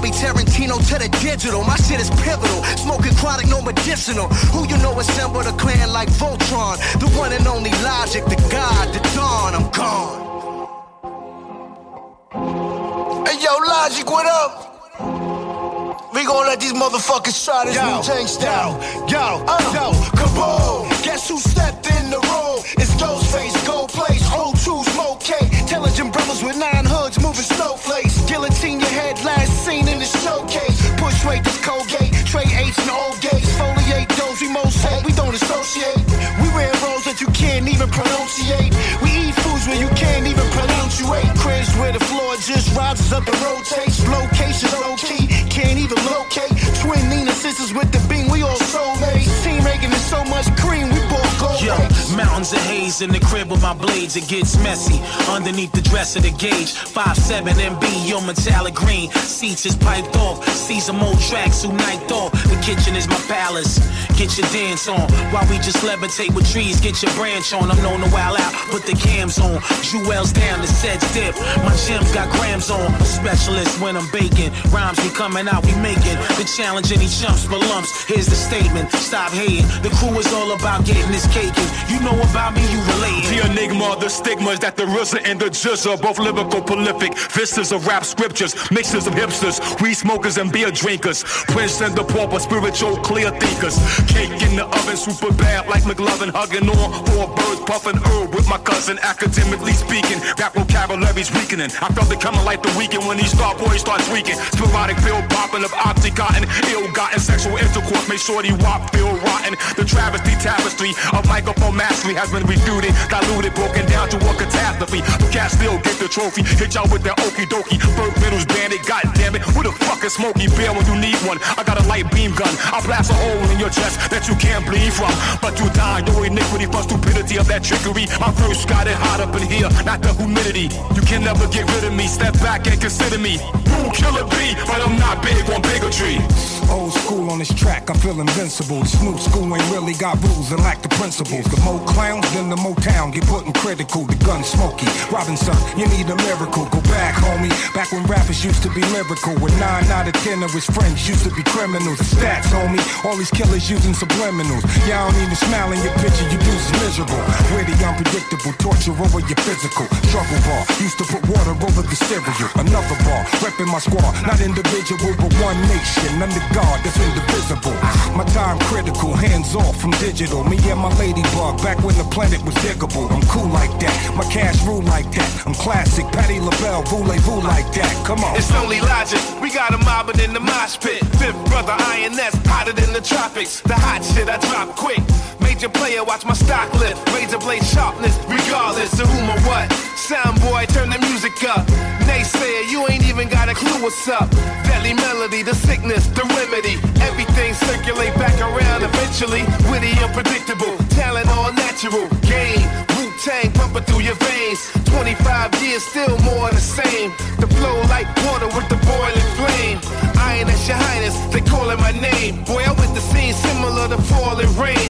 Bobby Tarantino to the digital, my shit is pivotal. Smoking chronic, no medicinal. Who you know assembled a clan like Voltron? The one and only Logic, the God, the Dawn. I'm gone. Hey yo, Logic, what up? We gon' let these motherfuckers try this Yo, Wu Tang style. Yo, Uh. yo, kaboom! Guess who stepped in the room? It's Ghostface, Gold Place, Old True Smoke K. Intelligent brothers with nine hoods moving snowflakes. Head, last seen in the showcase. Push rate this Colgate, Trey H and old gates. Foliate those we most hate, we don't associate. We wear roles that you can't even pronunciate. We eat foods where you can't even pronunciate. Cribs where the floor just rises up and rotates. Location low key, can't even locate. Twin Nina sisters with the mountains of haze in the crib with my blades, it gets messy. Underneath the dress of the gauge, 5'7 MB, your metallic green. Seats is piped off, see some old tracks who night off. The kitchen is my palace. Get your dance on while we just levitate with trees. Get your branch on. I'm known to wild out, put the cams on. Jewels down, the sets dip. My gym's got grams on. A specialist when I'm baking. Rhymes be coming out, we making. The challenge any chumps for lumps. Here's the statement. Stop hating. The crew is all about getting this cake. And you know about me, you relating. The enigma, the stigmas that the RZA and the GZA, both lyrical prolific. Vistas of rap scriptures, mixes of hipsters, weed smokers and beer drinkers. Prince and the pauper, spiritual clear thinkers. Cake in the oven, super bad like McLovin, hugging on four birds, puffing herb with my cousin. Academically speaking, rap vocabulary's weakening. I felt it coming like the weekend when these star boys start tweaking. Sporadic pill popping of oxycontin, ill-gotten sexual intercourse, make sure the wop feel rotten. The travesty tapestry of microphone mastery has been refuted, diluted, broken down to a catastrophe. The cat still get the trophy, hit y'all with that okie dokie. Burke Middles bandit, god damn it. Who the fuck is Smokey Bear when you need one? I got a light beam gun, I blast a hole in your chest that you can't bleed from. But you die, your iniquity for stupidity of that trickery. My verse got it hot up in here, not the humidity. You can never get rid of me, step back and consider me. Who killer be, but I'm not big on bigotry. Old school on this track, I feel invincible. New school ain't really got rules and lack the principles. The more clowns, then the more town get put in critical. The gun smoky. Robinson, you need a miracle. Go back, homie. Back when rappers used to be lyrical. With nine out of ten of his friends used to be criminals. The stats, homie. All these killers using subliminals. Y'all don't even smile in your picture, you dudes is miserable. Witty, unpredictable, torture over your physical. Struggle bar, used to put water over the cereal. Another bar, repping my squad. Not individual, but one nation. Under God, that's indivisible. My time critical, hands off from digital. Me and my ladybug, back when the planet was diggable. I'm cool like that, my cash rule like that. I'm classic, Patti LaBelle, voulez-vous like that. Come on. It's only logic. We got a mobbing in the mosh pit. Fifth brother INS, hotter than the tropics. The hot shit I drop quick. Major player, watch my stock lift. Razor blade sharpness, regardless of whom or what. Sound boy, turn the music up. Naysayer, you ain't even got a clue what's up. Deadly melody, the sickness, the remedy. Everything circulate back around eventually. Witty, unpredictable, talent all natural. Game, Wu Tang pumping through your veins. 25 years, still more the same. The flow like water with the boiling flame. Iron as your highness, they calling my name. Boy, I went the scene similar to falling rain.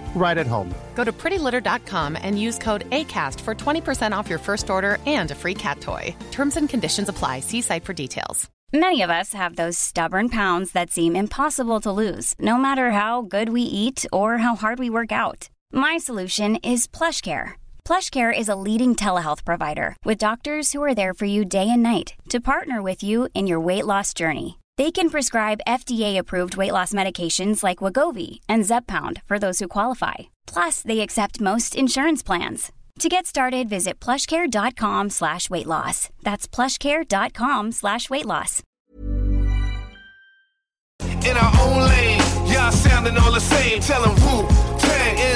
right at home. Go to prettylitter.com and use code ACAST for 20% off your first order and a free cat toy. Terms and conditions apply. See site for details. Many of us have those stubborn pounds that seem impossible to lose, no matter how good we eat or how hard we work out. My solution is PlushCare. PlushCare is a leading telehealth provider with doctors who are there for you day and night to partner with you in your weight loss journey. They can prescribe FDA-approved weight loss medications like Wegovy and Zepbound for those who qualify. Plus, they accept most insurance plans. To get started, visit plushcare.com slash weight loss. That's plushcare.com slash weight loss. in our own lane. Y'all sounding all the same. Tell them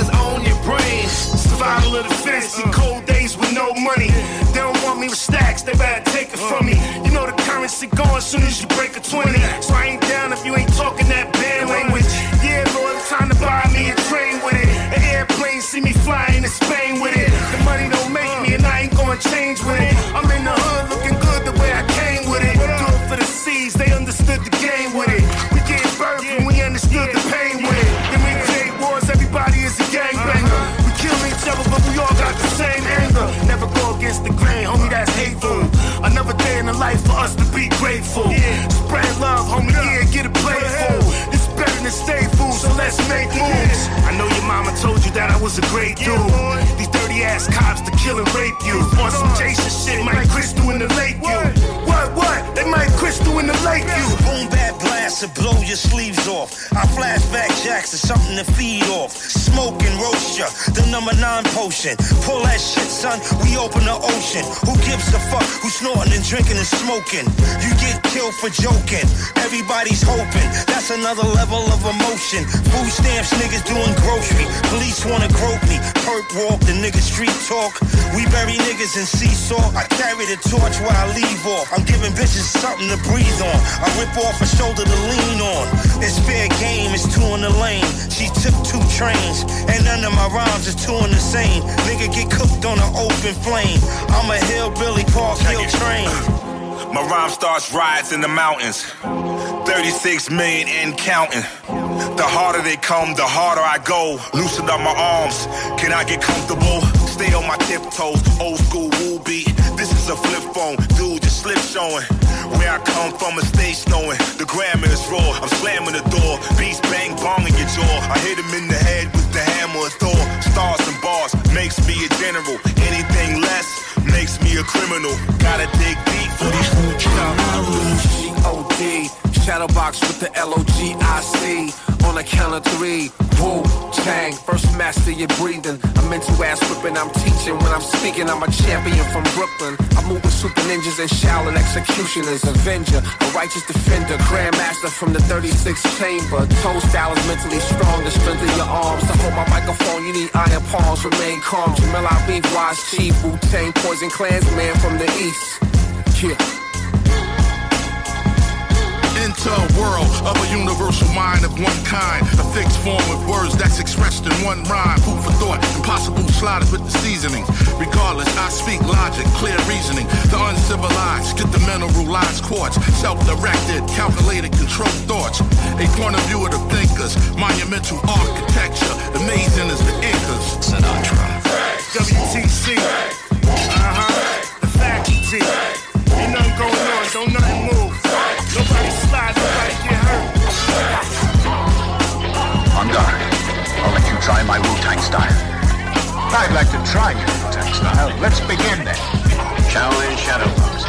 on your brain. Survival of the fittest in cold days with no money. They don't want me with stacks, they better take it from me. You know the currency going soon as you break a 20. So I ain't down if you ain't talking that bad language. Yeah, Lord, time to buy me a train with it. An airplane see me flying to Spain with it. The money don't make me and I ain't gonna change with it. I'm in the hood Another day in the life for us to be grateful. Yeah. Spread love, homie, yeah, get a playful. It's better than stay fool, so let's make moves. I know your mama told you that I was a great dude. These dirty ass cops to kill and rape you. On some Jason shit, Mike Crystal in the lake you. What, what? They might Crystal in the lake you. Boom, bad blast to blow your sleeves off. I flashback jacks to something to feed off. Smoke and roast ya, the number nine potion. Pull that shit, son, we open the ocean. Who gives a fuck who's snorting and drinking and smoking? You get killed for joking. Everybody's hoping. That's another level of emotion. Food stamps, niggas doing grocery. Police wanna grope me. Perp walk, the nigga street talk. We bury niggas in seesaw. I carry the torch while I leave off. I'm giving bitches something to breathe on. I rip off a shoulder to lean on. It's fair game, it's two in the lane. She took two trains, and none of my rhymes is two in the same. Nigga get cooked on an open flame. I'm a hillbilly park hill train. My rhyme starts riots in the mountains. 36 million and counting. The harder they come, the harder I go. Loosened up my arms. Can I get comfortable? Stay on my tiptoes. Old school woo beat. This is a flip phone. Dude, slip showing. Where I come from, a stage snowing. The grammar is raw. I'm slamming the door. Beats bang bong in your jaw. I hit him in the head with the hammer of Thor. Stars and bars makes me a general. Anything less makes me a criminal. Gotta dig deep for these food G-O-D Shadowbox with the L-O-G-I-C On a count of three Wu Tang First master your breathing. I'm into ass whipping. I'm teaching. When I'm speaking I'm a champion from Brooklyn. I move with super ninjas and Shaolin executioners. Avenger A righteous defender. Grandmaster from the 36th chamber. Toe style is mentally strong. The strength of your arms. To hold my microphone. You need iron palms. Remain calm. Jamel Beef Wise Chief Wu Tang Poison Clansman from the east. Yeah into a world of a universal mind of one kind. A fixed form of words that's expressed in one rhyme. Food for thought, impossible sliders with the seasonings. Regardless, I speak logic, clear reasoning. The uncivilized get the mineralized quartz. Self-directed, calculated, controlled thoughts. A point of view of the thinkers. Monumental architecture. Amazing as the Incas. Sinatra. WTC. Try my Wu-Tang style. I'd like to try your Wu-Tang style. Let's begin then. Shaolin Shadow Pose.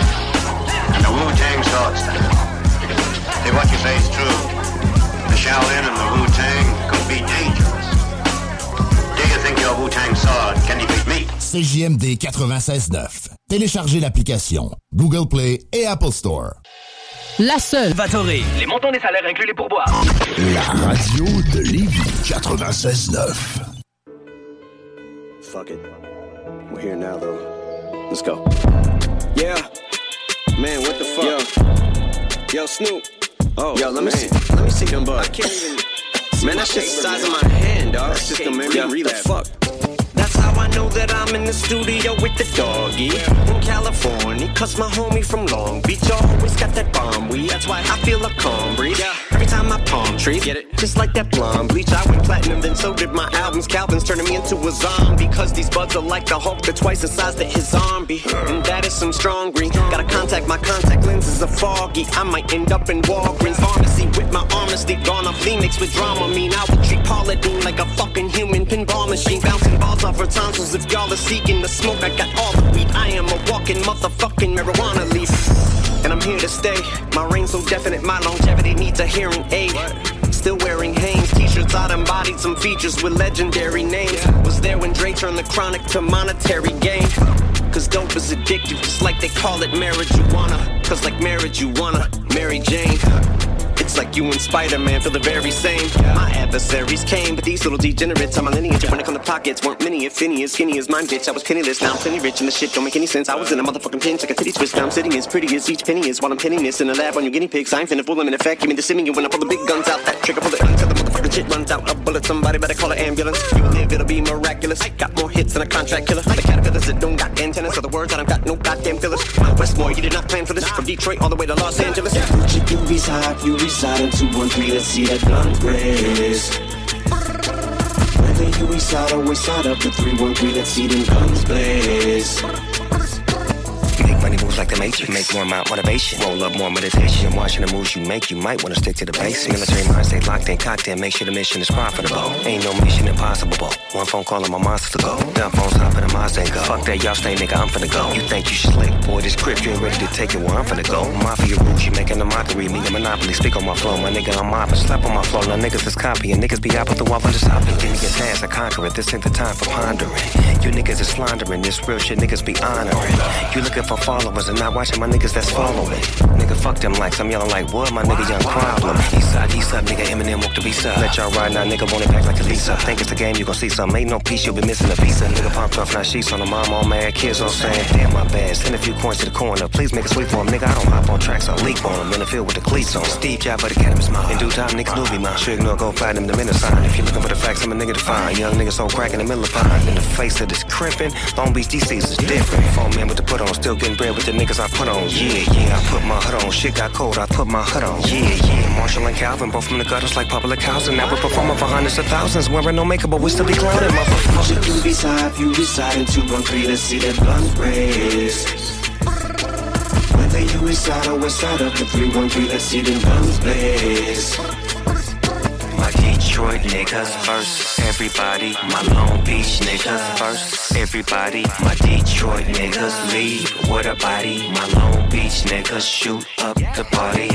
And the Wu-Tang sword style. If what you say is true, the Shaolin and the Wu-Tang could be dangerous. Do you think your Wu-Tang sword can defeat me? CJMD 96.9. Téléchargez l'application Google Play et Apple Store. La seule. Vatoré. Les montants des salaires inclus les pourboires. La radio de Lévis 96.9. Fuck it. We're here now, though. Let's go. Yeah. Man, what the fuck? Yo, yo Snoop. Oh, yo, let me see. Let me see them bugs. I can't even. Man, that's just the size of my hand, dog. That's just gonna make me read that. Fuck. That's how I know that I'm in the studio with the doggy in California. Cause my homie from Long Beach always got that bomb weed. That's why I feel a calm breeze. Every time I palm trees, get it? Just like that blonde bleach. I went platinum, then so did my albums. Calvin's turning me into a zombie. Cause these buds are like the Hulk, they're twice the size that his zombie. And that is some strong green. Gotta contact my contact lenses are foggy. I might end up in Walgreens pharmacy with my honesty gone off Phoenix with drama. Mean I would treat Paula Deen like a fucking human pinball machine. Bouncing balls off her tonsils. If y'all are seeking the smoke, I got all the weed. I am a walking motherfucking marijuana leaf. And I'm here to stay. My reign so definite, my longevity needs a hearing aid. Still wearing Hanes t-shirts, I embodied some features with legendary names. Was there when Dre turned the chronic to monetary gain. Cause dope is addictive, just like they call it marijuana. Cause like marriage, you wanna Mary Jane. It's like you and Spider-Man feel the very same. My adversaries came, but these little degenerates on my lineage. When it come to pockets, weren't many, if any, as skinny as mine, bitch. I was penniless, now I'm plenty rich, and the shit don't make any sense. I was in a motherfucking pinch, like a titty twist. Now I'm sitting as pretty as each penny is while I'm pinning this in the lab on your guinea pigs. I ain't finna fool them in effect. Give me the simming when I pull the big guns out. That trigger pull it until the motherfucking shit runs out. A bullet, somebody better call an ambulance. You live, it'll be miraculous. I Got more hits than a contract killer. The caterpillars that don't got antennas, so the words I don't got no goddamn fillers. Westmore, you did not plan for this. From Detroit all the way to Los Angeles. Gucci, you reside, you reside in 213, let's see that guns blaze. Whether you reside or west side of the 313, let's see them guns blaze. Money moves like the Matrix. Make more motivation. Roll up more meditation. Watching the moves you make, you might want to stick to the basics. Military mind stay locked in, cocked in. Make sure the mission is profitable. Ain't no mission impossible. One phone call and my monsters to go. Dumb phones hop in the Mazda and go. Fuck that, y'all stay nigga, I'm finna go. You think you slick, boy, this grip, you ain't ready to take it where I'm finna go. Mafia rules, you making a mockery. Me, a monopoly, speak on my flow. My nigga, I'm mopping, slap on my flow. Now niggas is copying. Niggas be out with the wall, I'm just hopping. Give me a task, I conquer it. This ain't the time for pondering. You niggas is slandering. This real shit, niggas be honoring. You looking for followers and not watching my niggas that's following. Nigga, fuck them likes. I'm yelling like, what? My nigga, young problem. East side, east up, nigga, Eminem walk the up. Let y'all ride now, nigga, want it back like a Lisa. Think it's the game, you gon' see some. Ain't no piece, you'll be missing a piece. A nigga pumped off, now sheets on the mom, all mad. Kids all saying, damn, my bad. Send a few coins to the corner. Please make a sweep for him, nigga. I don't hop on tracks, I leap on him. In the field with the cleats on. Steve Job for the cannabis mom. In due time, niggas knew me, man. Sure ignore, go find him the minute sign. If you looking for the facts, I'm a nigga to find. Young nigga so crack in the middle of fine. In the face of this crimping, Long Beach DC's is different. Four men with the put on, still getting bread with the niggas I put on. Yeah, yeah, I put my hood on. Shit got cold, I put my hood on. Yeah, yeah. Marshall and Calvin, both from the gutters like public housing. Now we're performing for hundreds of thousands. Wearing no makeup, but we still be clowning, motherfucker. You reside, you reside in 213, let's see that guns blaze. Whether you reside or west side of the 313, let's see them guns blaze. Detroit niggas everybody. My Long Beach niggas first, everybody. My Detroit niggas leave with a body. My Long Beach niggas shoot up the party.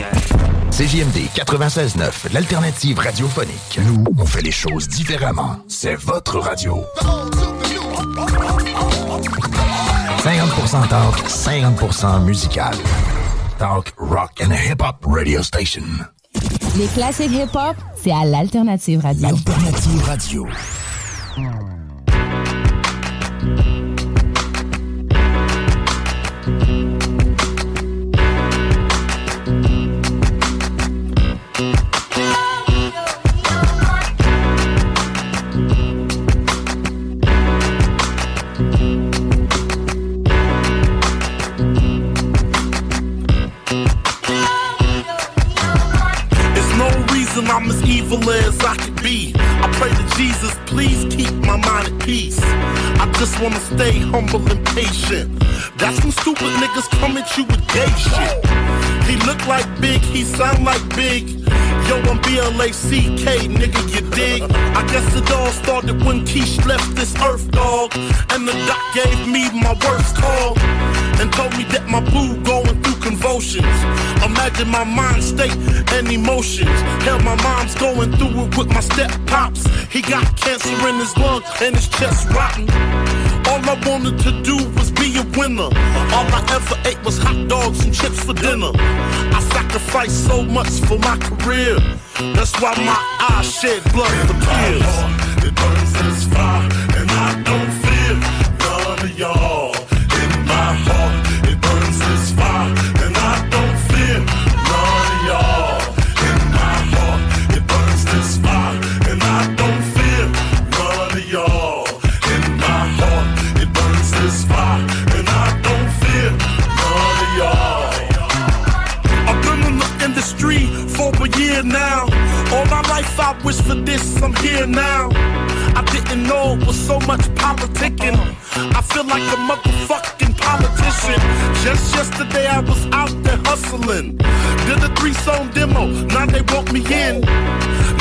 CJMD 96.9, l'alternative radiophonique. Nous, on fait les choses différemment. C'est votre radio. 50% talk, 50% musical. Talk, rock and hip-hop radio station. Les classiques hip-hop, c'est à l'Alternative Radio. L'Alternative Radio. Wanna stay humble and patient. That's when stupid niggas come at you with gay shit. He look like big, he sound like big. Yo, I'm B-L-A-C-K, nigga, you dig? I guess it all started when Keish left this earth, dog. And the doc gave me my worst call. And told me that my boo going through convulsions. Imagine my mind state and emotions. Hell, my mom's going through it with my step pops. He got cancer in his lung and his chest rotten. All I wanted to do was be a winner. All I ever ate was hot dogs and chips for dinner. I sacrificed so much for my career. That's why my eyes shed blood for tears. wish for this, I'm here now. I didn't know it was so much politicking. I feel like a motherfucking politician. Just yesterday I was out there hustling. Did a three song demo, now they want me in.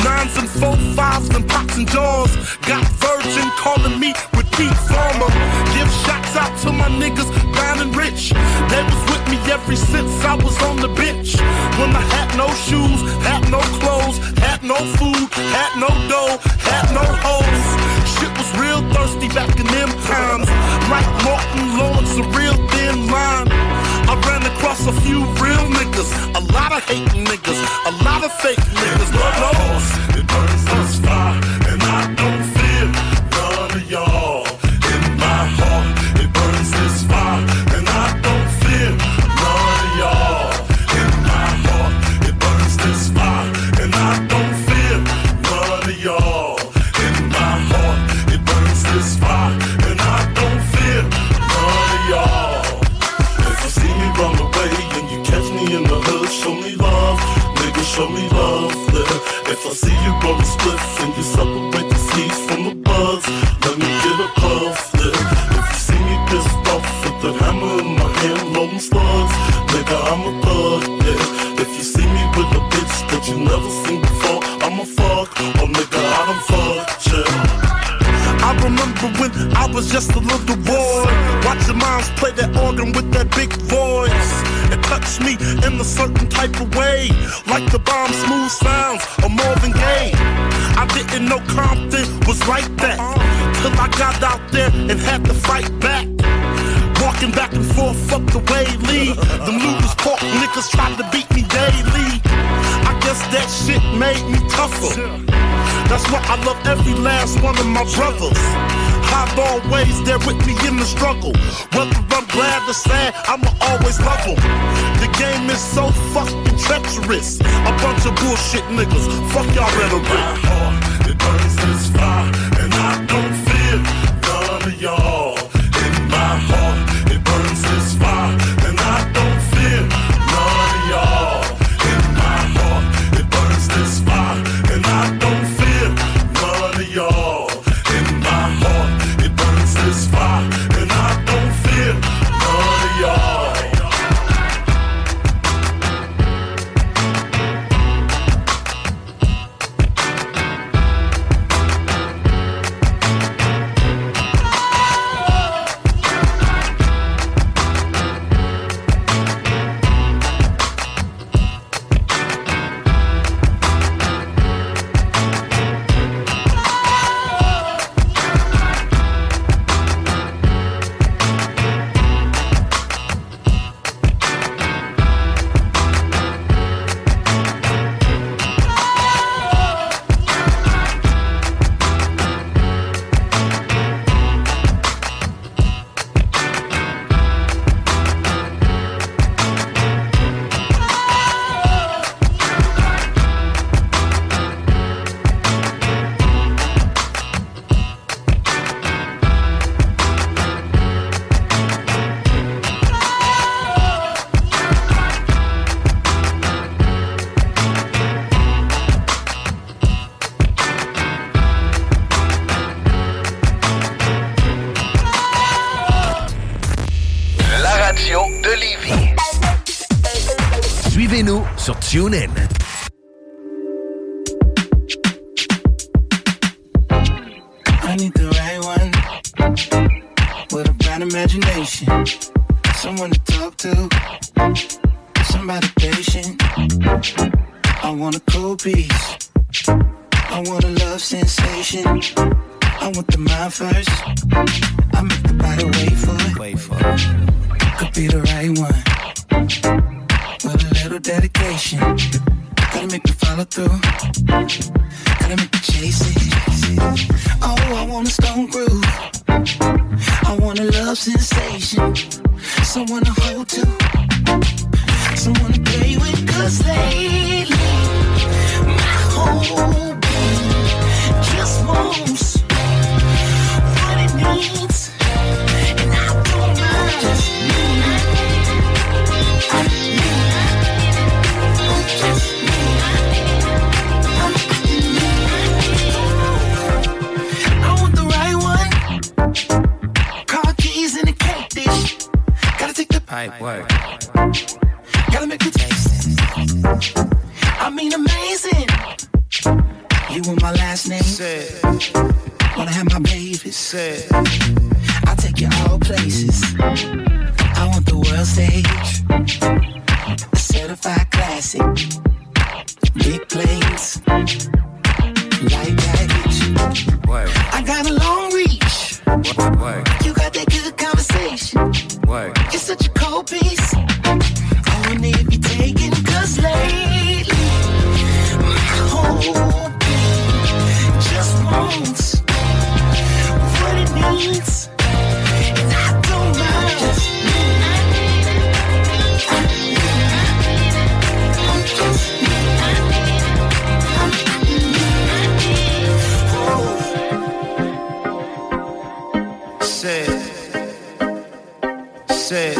Nines and four fives and pops and jaws. Got virgin calling me with deep farmer. Give shots out to my niggas, Brown and rich. They was with me every since I was on the bench. When I had no shoes, had no clothes, had no food, had no dough, had no hoes shit was real thirsty back in them times. Mike Martin Lawrence, a real thin line. I ran across a few real niggas, a lot of hating niggas, a lot of fake niggas. But no, it burns us fire, and I don't. dedication. Gotta make me follow through. Gotta make me chase it. Oh, I want a stone groove. I want a love sensation. Someone to hold to. Someone to play with. Cause lately, my whole being just wants what it needs. And I don't mind. Just you. like work. Gotta make me taste it. I mean, amazing. You want my last name? Said. Wanna have my babies? Said. I'll take you all places. I want the world stage. A certified classic. Big planes. Light baggage. Work. I got a long reach. Work. You got that you're such a cold piece. I wonder if you're taking, cause lately, my whole being just wants what it needs. Say,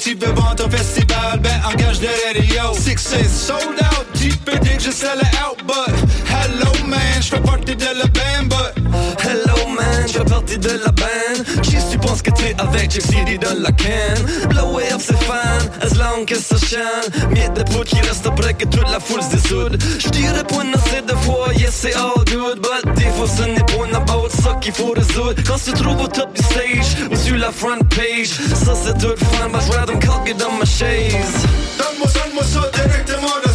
Tu veux vendre ton festival, ben engage le radio. Six is sold out, tu peux dire que je sell out, but hello man, j'fais partie de la band, but Hello man, je fais partie de la band. Qui tu penses que t'es avec Jack City dans la can? Blow up ses fans, as long que ça chante Miette de poudre qui reste après que toute la foule se dessoude J'dirais une assez de fois, yes c'est all good But ce n'est pas une about qu'il faut résoudre Quand tu te trouves au top du stage ou sur la front page Ça c'est tout fun, but I'd rather calque dans ma chaise Donne-moi ça, donne-moi ça directement de la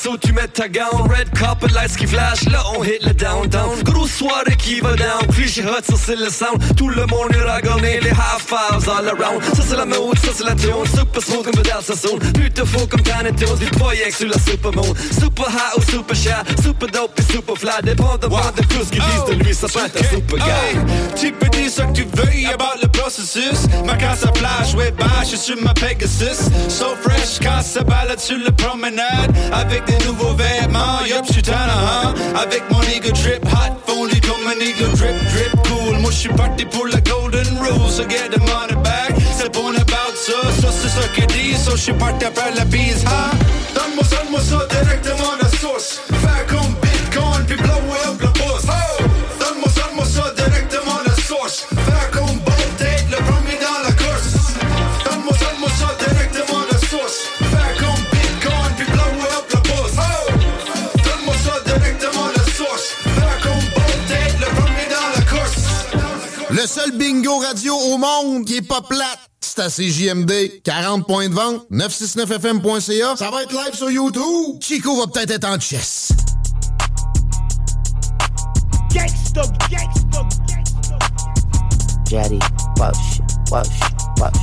suit, tu mets ta gown Red carpet lights qui flash, là on hit le downtown. Grosse soirée qui va down, cliché hot, ça c'est le sound. Tout le monde est ragonné, les high fives all around. Ça c'est la mode, ça c'est la tune. Super smooth comme dans sa zone Plus de faux comme Tiny Toons, des projets sur la supermoon Super high ou super shy, super dope et super fly. Dépendamment de tout ce qu'ils disent de lui, ça peut être un super guy. Tu peux dire ce que tu veux about le processus. Ma casse à flash, ouais, bah, je suis ma Pegasus. So fresh, casse à balade sur la promenade. Avec des nouveaux vêtements, yup, je suis tannant, hein. Avec mon ego trip, hot, fondu comme un ego drip, drip, cool. Moi, je suis parti pour la golden rule, so get the money back. C'est bon about ça, ça c'est ce que dit, so je suis parti après la bise, hein. Donne-moi ça, donne-moi ça directement Le seul bingo radio au monde qui est pas plate, c'est à CJMD. 40 points de vente, 969fm.ca. Ça va être live sur YouTube. Chico va peut-être être en chess.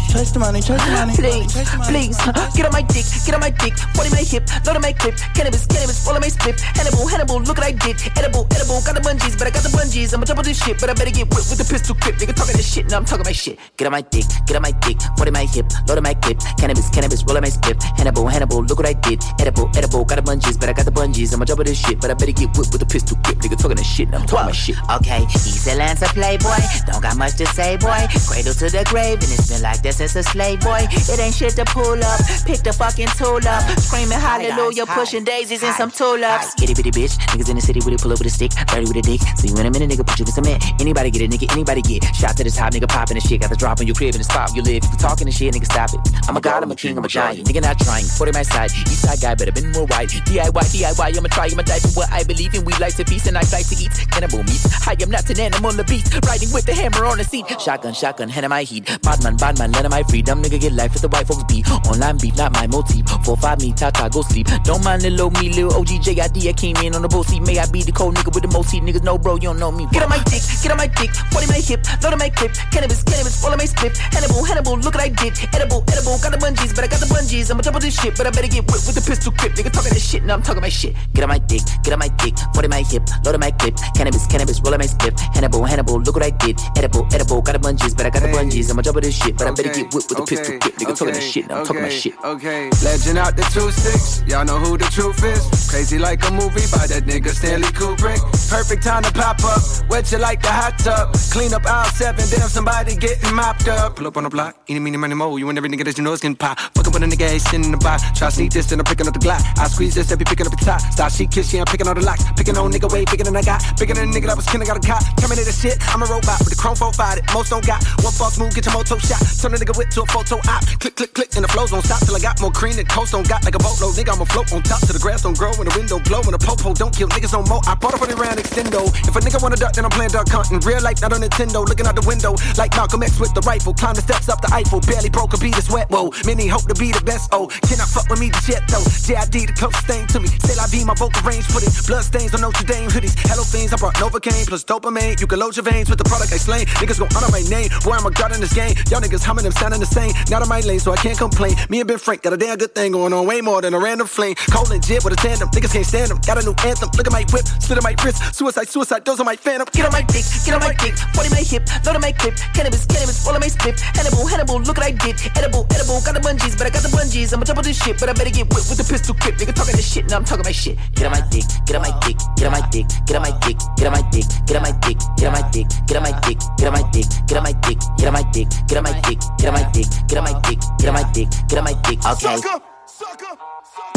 Chase the money, chase the money. Please, please, get on my dick, get on my dick. 40 my hip, load on my clip. Cannabis, cannabis, all on my split. Hannibal, Hannibal, look what I did. Edible, edible, got the bungees, but I got the bungees. I'ma double this shit, but I better get whipped with the pistol grip. Nigga talking this shit, now I'm talking my shit. Get on my dick, get on my dick. 40 my hip, load on my clip. Cannabis, cannabis, roll on my split. Hannibal, Hannibal, look what I did. Edible, edible, got the bungees, but I got the bungees. I'ma double this shit, but I better get whipped with the pistol grip. Nigga talking this shit, now I'm talking my shit. Okay, he's a Lancer playboy. Don't got much to say, boy. Cradle to the grave, and it's been like this since a slave boy. It ain't shit to pull up. Pick the fucking tool up. Screaming hallelujah, pushing daisies and some tulips. Itty bitty bitch. Niggas in the city with it, pull up with a stick. Dirty with a dick. See you in a minute, nigga. Put you in cement. Anybody get a nigga, anybody get. Shot to the top, nigga popping the shit. Got the drop on your crib and the spot you live. If you talking the shit, nigga, stop it. I'm a god, I'm a king, I'm a giant. Nigga not trying. Put it my side. East side guy, better been more white. DIY, DIY, I'ma try, I'ma die for what I believe in. We like to feast and I like to eat. Cannibal meat. I am not an animal, a beast. Riding with the hammer on the seat. Shotgun, shotgun, hand in my heat. Badman, badman, let my freedom. Nigga get life with the white folks be. Online beef, not my motif. Four five me, Tata, go sleep. Don't mind the low me, little OG JID. I came in on the boat seat. May I be the cold nigga with the most heat. Niggas know, bro, you don't know me. Get on my dick, get on my dick. 40 my hip, load on my clip. Cannabis, cannabis, all on my split. Hannibal, Hannibal, look what I did. Edible, edible, got the bungees, but I got the bungees. I'ma double this shit, but I better get whipped with the pistol grip. Nigga talking this shit, now I'm talking my shit. Get on my dick, get on my dick. 40 my hip, load on my clip. Cannabis, cannabis, roll on my split. Hannibal, Hannibal, look what I did. Edible, edible, got the bungees, but I got the bungees. I'ma double this shit, but I better get whipped with the pistol grip. Nigga talking that shit, now I'm talking my shit. Okay, legend out the two six. Y'all know who the truth is. Crazy like a movie by that nigga Stanley Kubrick. Perfect time to pop up. Wet you like a hot tub. Clean up aisle seven. Damn, somebody getting mopped up. Pull up on the block. Eeny, meeny, money, mo. You and every nigga that you know is getting pop. Fucking with a nigga, ain't sitting in the box. Try to sneak this, then I'm picking up the Glock. I squeeze this, then be picking up the top. Stop she kiss, she, I'm picking all the locks. Picking on nigga way bigger than I got. Bigger than a nigga that was I got a cop. Terminator shit, I'm a robot with the chrome 4 5 Most don't got. One false move, get your moto shot. Turn a nigga whip to a photo op. Click, click, click, and the flows don't stop till I got more cream than coast don't got like a boatload. Nigga, I'ma float on top till the grass don't grow and the wind don't blow and the popo don't kill niggas no mo. I bought up on the round extendo. If a nigga wanna duck, then I'm playing duck hunting. Real life, not on Nintendo. Looking out the window like Malcolm X with the rifle. Climb the steps up the Eiffel. Barely broke a beat of sweat. Whoa, many hope to be the best. Oh, cannot fuck with me the shit though. JID the closest thing to me. Say I be my vocal range it. Blood stains on Notre Dame hoodies. Hello fiends, I brought Novocaine plus dopamine. You can load your veins with the product I slain. Niggas gon' honor my name. Boy, I'm a god in this game. Y'all niggas humming them sounding the same. Not in my lane, so I can't complain. Me and Ben Frank got a damn good thing going on. Way more than a random flame. Cold and JID with a tandem. Niggas can't stand them. Got a new anthem. Look at my whip. Spit on my wrist. Suicide, suicide. Those are my phantom. Get on my dick, get on my dick. 40 my hip, load on my clip. Cannabis, cannabis, all on my split. Hannibal, Hannibal, look what I did. Edible, edible, got the bungees, but I got the bungees. I'ma double this shit, but I better get whipped with the pistol grip. Nigga talking this shit, now I'm talking my shit. Get on my dick, get on my dick, get on my dick, get on my dick, get on my dick, get on my dick, get on my dick, get on my dick, get on my dick, get on my dick, get on my dick, get on my dick, get on my dick, get on my dick, get on my dick. Okay? Sucker, sucker,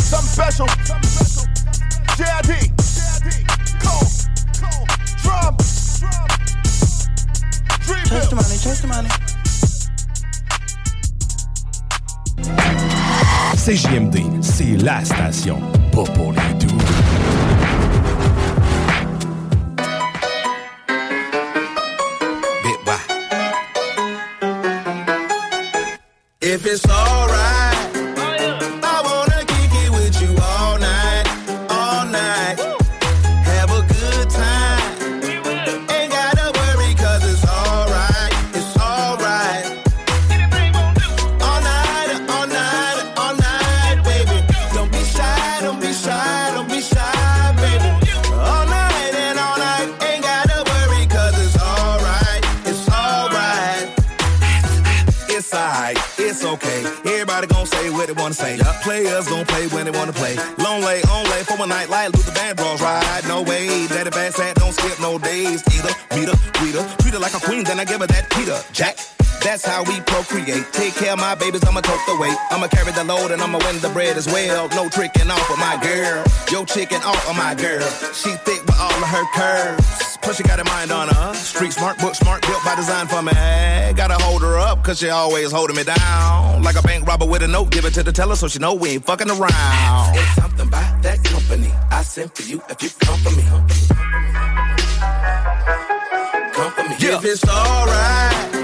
something special. JID, Cole, Drum, Chase the money, chase the money. CJMD, c'est la station, pas pour les doux. If it's alright, what they wanna say. Players gon' play when they wanna play. Long lay, on lay for a night like Luther Vandross ride. No way, daddy fast hat, don't skip no days. Either, meet her, greet her, treat her like a queen, then I give her that Peter Jack. That's how we procreate. Take care of my babies, I'ma tote the weight. I'ma carry the load and I'ma win the bread as well. No tricking off of my girl. Yo chicken off of my girl. She thick with all of her curves. Plus she got a mind on her. Street smart, book smart, built by design for me. Gotta hold her up, cause she always holding me down. Like a bank robber with a note, give it to the teller so she know we ain't fucking around. It's something about that company. I sent for you if you come for me. Come for me. If it's alright.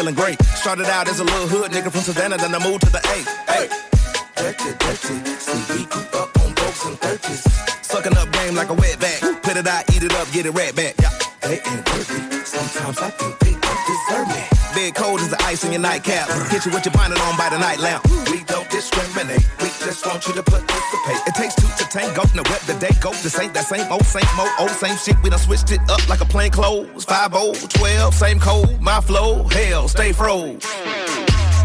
Feeling great. Started out as a little hood nigga from Savannah, then I moved to the A. Hey. Dirty, dirty. See, we grew up on folks and thirties. Sucking up game like a wet back. Put it out, eat it up, get it right back. Yeah. They ain't worthy. Sometimes I think they don't deserve me. Big cold is the ice in your nightcap. Hit you with your bonnet on by the night lamp. We don't discriminate. We just want you to participate. It takes tango. Now web the day go. This ain't that same old, same old, old, same shit. We done switched it up like a plain clothes. 5 12, same code. My flow, hell, stay froze.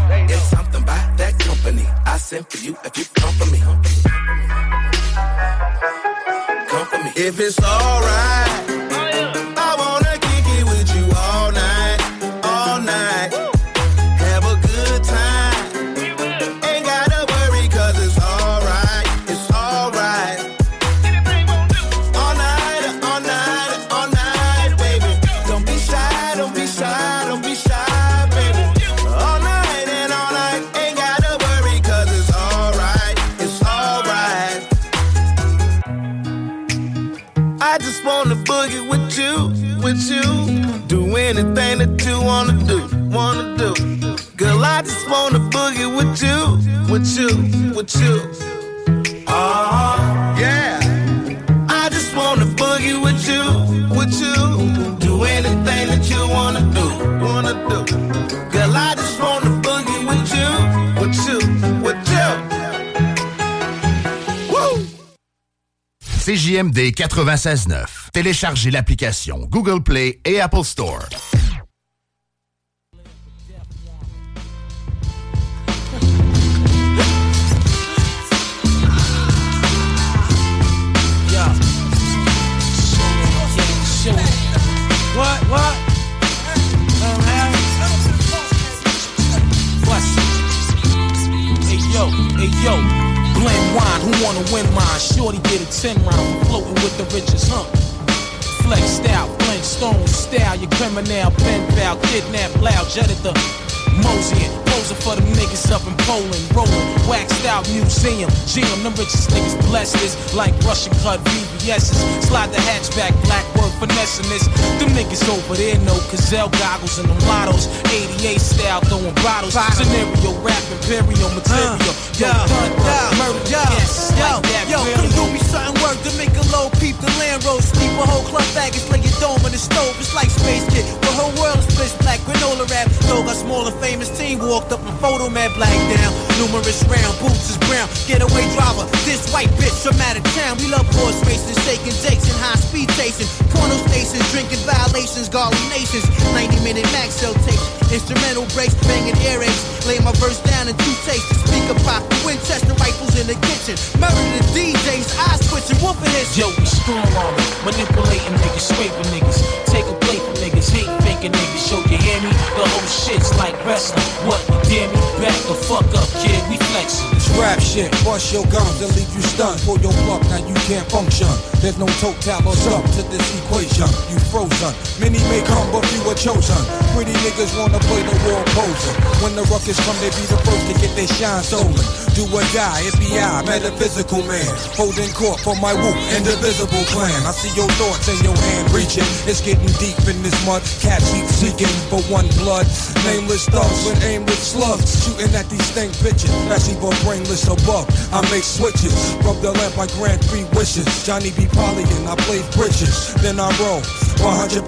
It's something about that company. I sent for you if you come for me. Come for me. If it's alright. Just! CJMD 96.9. Téléchargez l'application Google Play et Apple Store. Wanna win mine? Shorty did a 10 round, floating with the richest hump. Flex style, blend stone style, your criminal, pen pal, kidnap, loud, jetted the Moseying, posing for them niggas up in Poland, rolling, waxed out museum. GM, them richest niggas blessed this like Russian cut VVS's. Slide the hatchback, black word finessing this. Them niggas over there know Cazal goggles and them lottos. 88 style, throwing bottles. Scenario, rap, imperial material. Uh, yo, done, done, murder, yes, yo, like that, yo, really. come do me something work to make a low peep the land road. Sleep a whole club baggage, lay your dome on the stove. It's like Space Kid, the whole world is pitch black. Granola rap, dog, a small and famous team walked up and photo man black down. Numerous round, boots is brown. Getaway driver, this white bitch from out of town. We love horse racing, shaking jakes and high speed chasing. Porno stations, drinking violations, golly nations. 90 minute max cell tapes, instrumental breaks, banging earaches. Lay my verse down in two takes. Speaker pop, Winchester rifles in the kitchen. Murder the DJs, eyes twitching, whooping his. Yo, we strong on it. Manipulating niggas, scraping niggas. Take a plate for niggas, Show you hear me? The whole shit's like wrestling. What, you dare me? Back the fuck up, kid. We flexing. Rap shit. Bust your guns and leave you stunned. Pull your plug, now you can't function. There's no total or sum to this equation. You frozen. Many may come, but few are chosen. Pretty niggas wanna play the war poser. When the ruckus come, they be the first to get their shine stolen. Do or die, FBI, metaphysical man. Holding court for my whoop, indivisible plan. I see your thoughts in your hand reaching. It's getting deep in this mud. Cats keep seeking for one blood. Nameless thugs with aimless slugs. Shooting at these stank bitches. That's even above. I make switches. Rub the lamp, I grant three wishes. Johnny B. Polly and I play bridges. Then I roll. 100%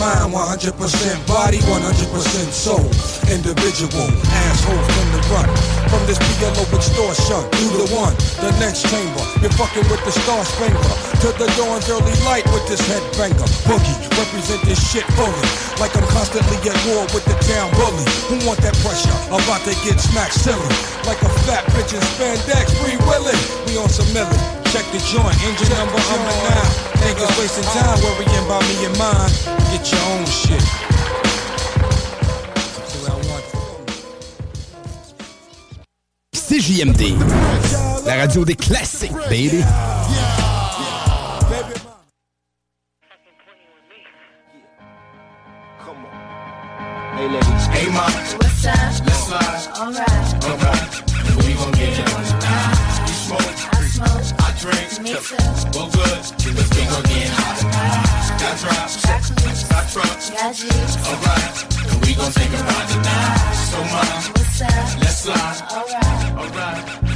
mind, 100% body, 100% soul. Individual, assholes in the run. From this PLO extortion, you the one, the next chamber. You're fucking with the star spangler. To the dawn's early light with this headbanger. Boogie, represent this shit fully. Like I'm constantly at war with the town bully. Who want that pressure? About to get smacked silly. Like a fat bitch in spandex, free willing. We on some milli. Check the joint, engine number, I'm a nine. Niggas wasting time worrying about me and mine. Get your own shit. CJMD, la radio des classiques, baby. Hey ladies. Hey ma. What's up? Let's slide. Alright. Alright. Where you gonna get it? You smoke. I smoke. I drink. Me too. Well good. We gonna get hot. Got drops. Got trucks. Alright, and we gon' take a ride tonight. So mom, let's.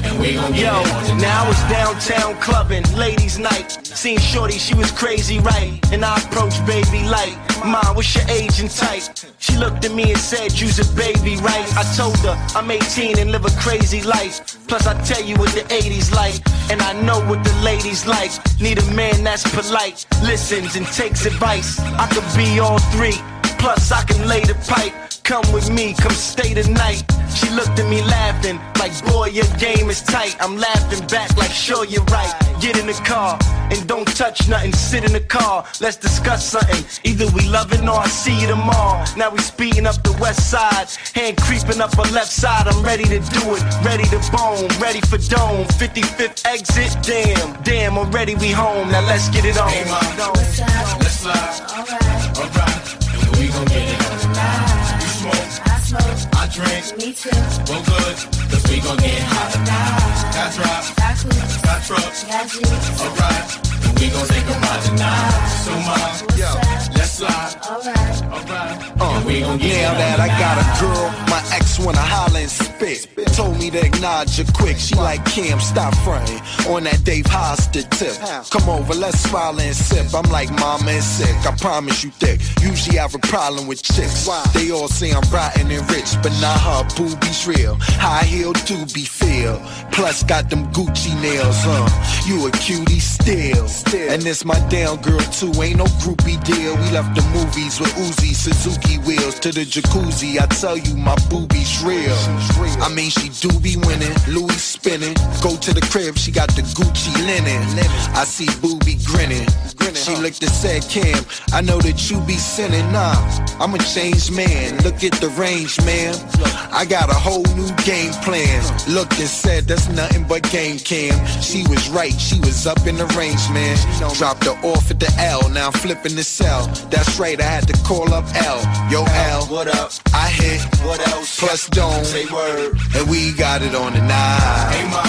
And we gon' Yo, now it's downtown clubbing, ladies' night. Seen Shorty, she was crazy, right? And I approached baby light. Mom, what's your age and type? She looked at me and said, You's a baby, right? I told her I'm 18 and live a crazy life. Plus, I tell you what the 80s like, and I know what the ladies like. Need a man that's polite, listens and takes advice. I could be all three. Plus, I can lay the pipe. Come with me, come stay the night. She looked at me laughing, like, boy, your game is tight. I'm laughing back, like, sure, you're right. Get in the car and don't touch nothing. Sit in the car, let's discuss something. Either we love it or I see you tomorrow. Now we speeding up the west side, hand creeping up her left side. I'm ready to do it, ready to bone, ready for dome. 55th exit, damn, damn, already we home. Now let's get it on. Hey, mom, let's gon' get it on smoke, I me too. Well, good, cause we gon' get hot tonight. Got drop, got cruise, got trucks, got jeans. Alright, and we gon' take a ride tonight. So, mom, yo, let's slide. Alright, alright. Uh, we gon' get now that I got a tonight. girl, my ex wanna holler and spit. Told me to acknowledge her quick. She like Cam, stop fronting on that Dave Hollister tip. Come over, let's smile and sip. I'm like mama and sick. I promise you thick. Usually I have a problem with chicks. They all say I'm rotten and rich, but not her boobies real. High heel do be feel. Plus got them Gucci nails, huh? You a cutie still. And this my damn girl too. Ain't no groupie deal. We left the movies with Uzi, Suzuki wheels to the jacuzzi. I tell you, my boobies real. I mean, she do be winning, Louis spinning. Go to the crib, she got the Gucci linen. I see booby grinning. She looked and said, Cam, I know that you be sinning. Nah, I'm a changed man. Look at the range, man. I got a whole new game plan. Looked and said, that's nothing but game cam. She was right, she was up in the range, man. Dropped her off at the L, now I'm flipping the cell. That's right, I had to call up L. Yo, L, what up? I hit, what else? Plus Dome, say word. And we got it on the night. Hey, mom,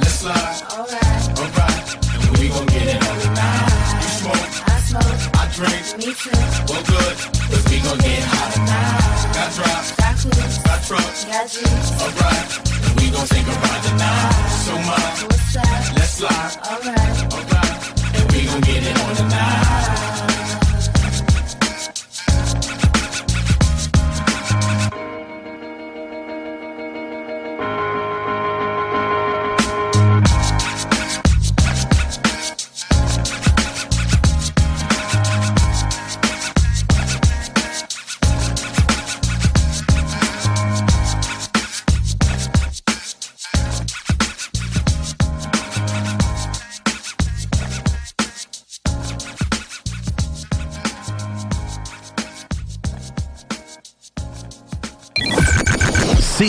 let's slide. Alright, alright, and we gon' get it on tonight. You smoke, I smoke, I drink, me too. Well, good, cause we gon' get hot tonight. Got drop, got cruise, got trucks, got jeans. Alright, we gon' take a ride tonight. So, mom, let's slide. Alright, alright, and we gon' get it on tonight.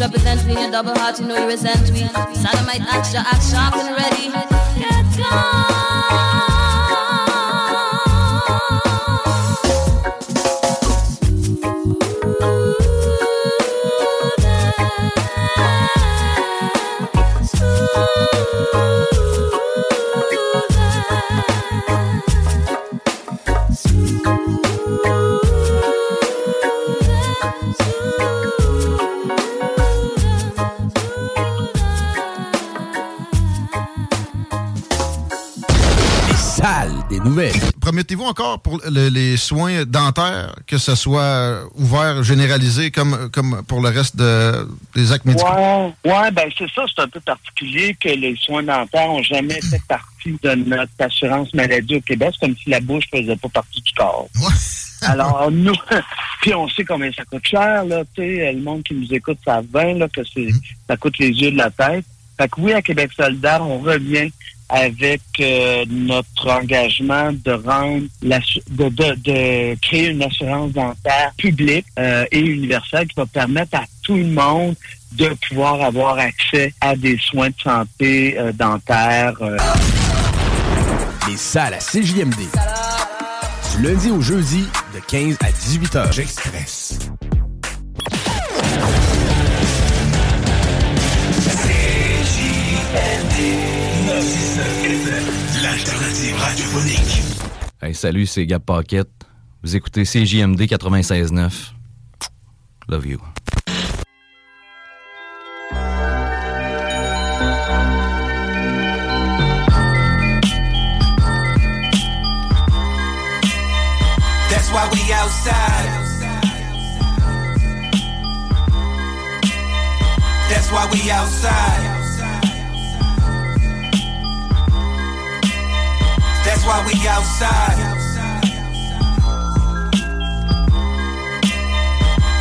Speech, misrepresent me in your double heart, you know you resent me. Sodomite act, your act sharp and ready. Get gone. Encore pour le- les soins dentaires que ce soit ouvert, généralisé comme, comme pour le reste de- des actes médicaux? Ouais, ouais, ben c'est ça, c'est un peu particulier que les soins dentaires n'ont jamais fait partie de notre assurance maladie au Québec. C'est comme si la bouche faisait pas partie du corps. Alors, nous, puis on sait combien ça coûte cher, là, tu sais, le monde qui nous écoute savent bien, là, que c'est, ça coûte les yeux de la tête. Fait que oui, à Québec solidaire, on revient avec euh, notre engagement de rendre l'assu- de, de, de créer une assurance dentaire publique euh, et universelle qui va permettre à tout le monde de pouvoir avoir accès à des soins de santé euh, dentaires. euh. Les salles à CJMD. Du lundi au jeudi, de 15 à 18 heures. J'express. L'alternative radiophonique. Hey, salut, c'est Gab Paquette. Vous écoutez CJMD 96.9. Love you. That's why we outside. That's why we outside. That's why we outside.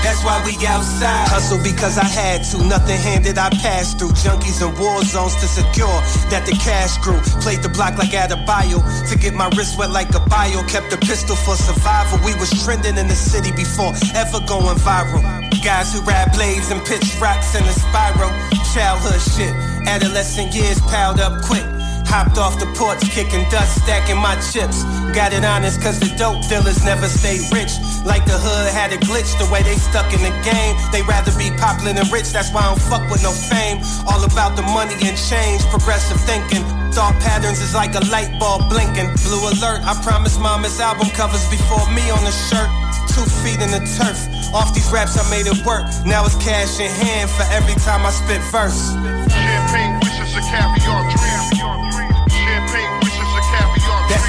That's why we outside. Hustle because I had to. Nothing handed I passed through. Junkies and war zones to secure that the cash grew. Played the block like at a bio. To get my wrist wet like a bio. Kept a pistol for survival. We was trending in the city before ever going viral. Guys who ride blades and pitch rocks in a spiral. Childhood shit. Adolescent years piled up quick. Hopped off the porch, kicking dust, stacking my chips. Got it honest, cause the dope dealers never stay rich. Like the hood had a glitch, the way they stuck in the game. They rather be popular than rich, that's why I don't fuck with no fame. All about the money and change, progressive thinking. Thought patterns is like a light bulb blinking. Blue alert, I promised mama's album covers before me on the shirt. Two feet in the turf. Off these raps, I made it work. Now it's cash in hand for every time I spit verse. Champagne wishes a caviar dream.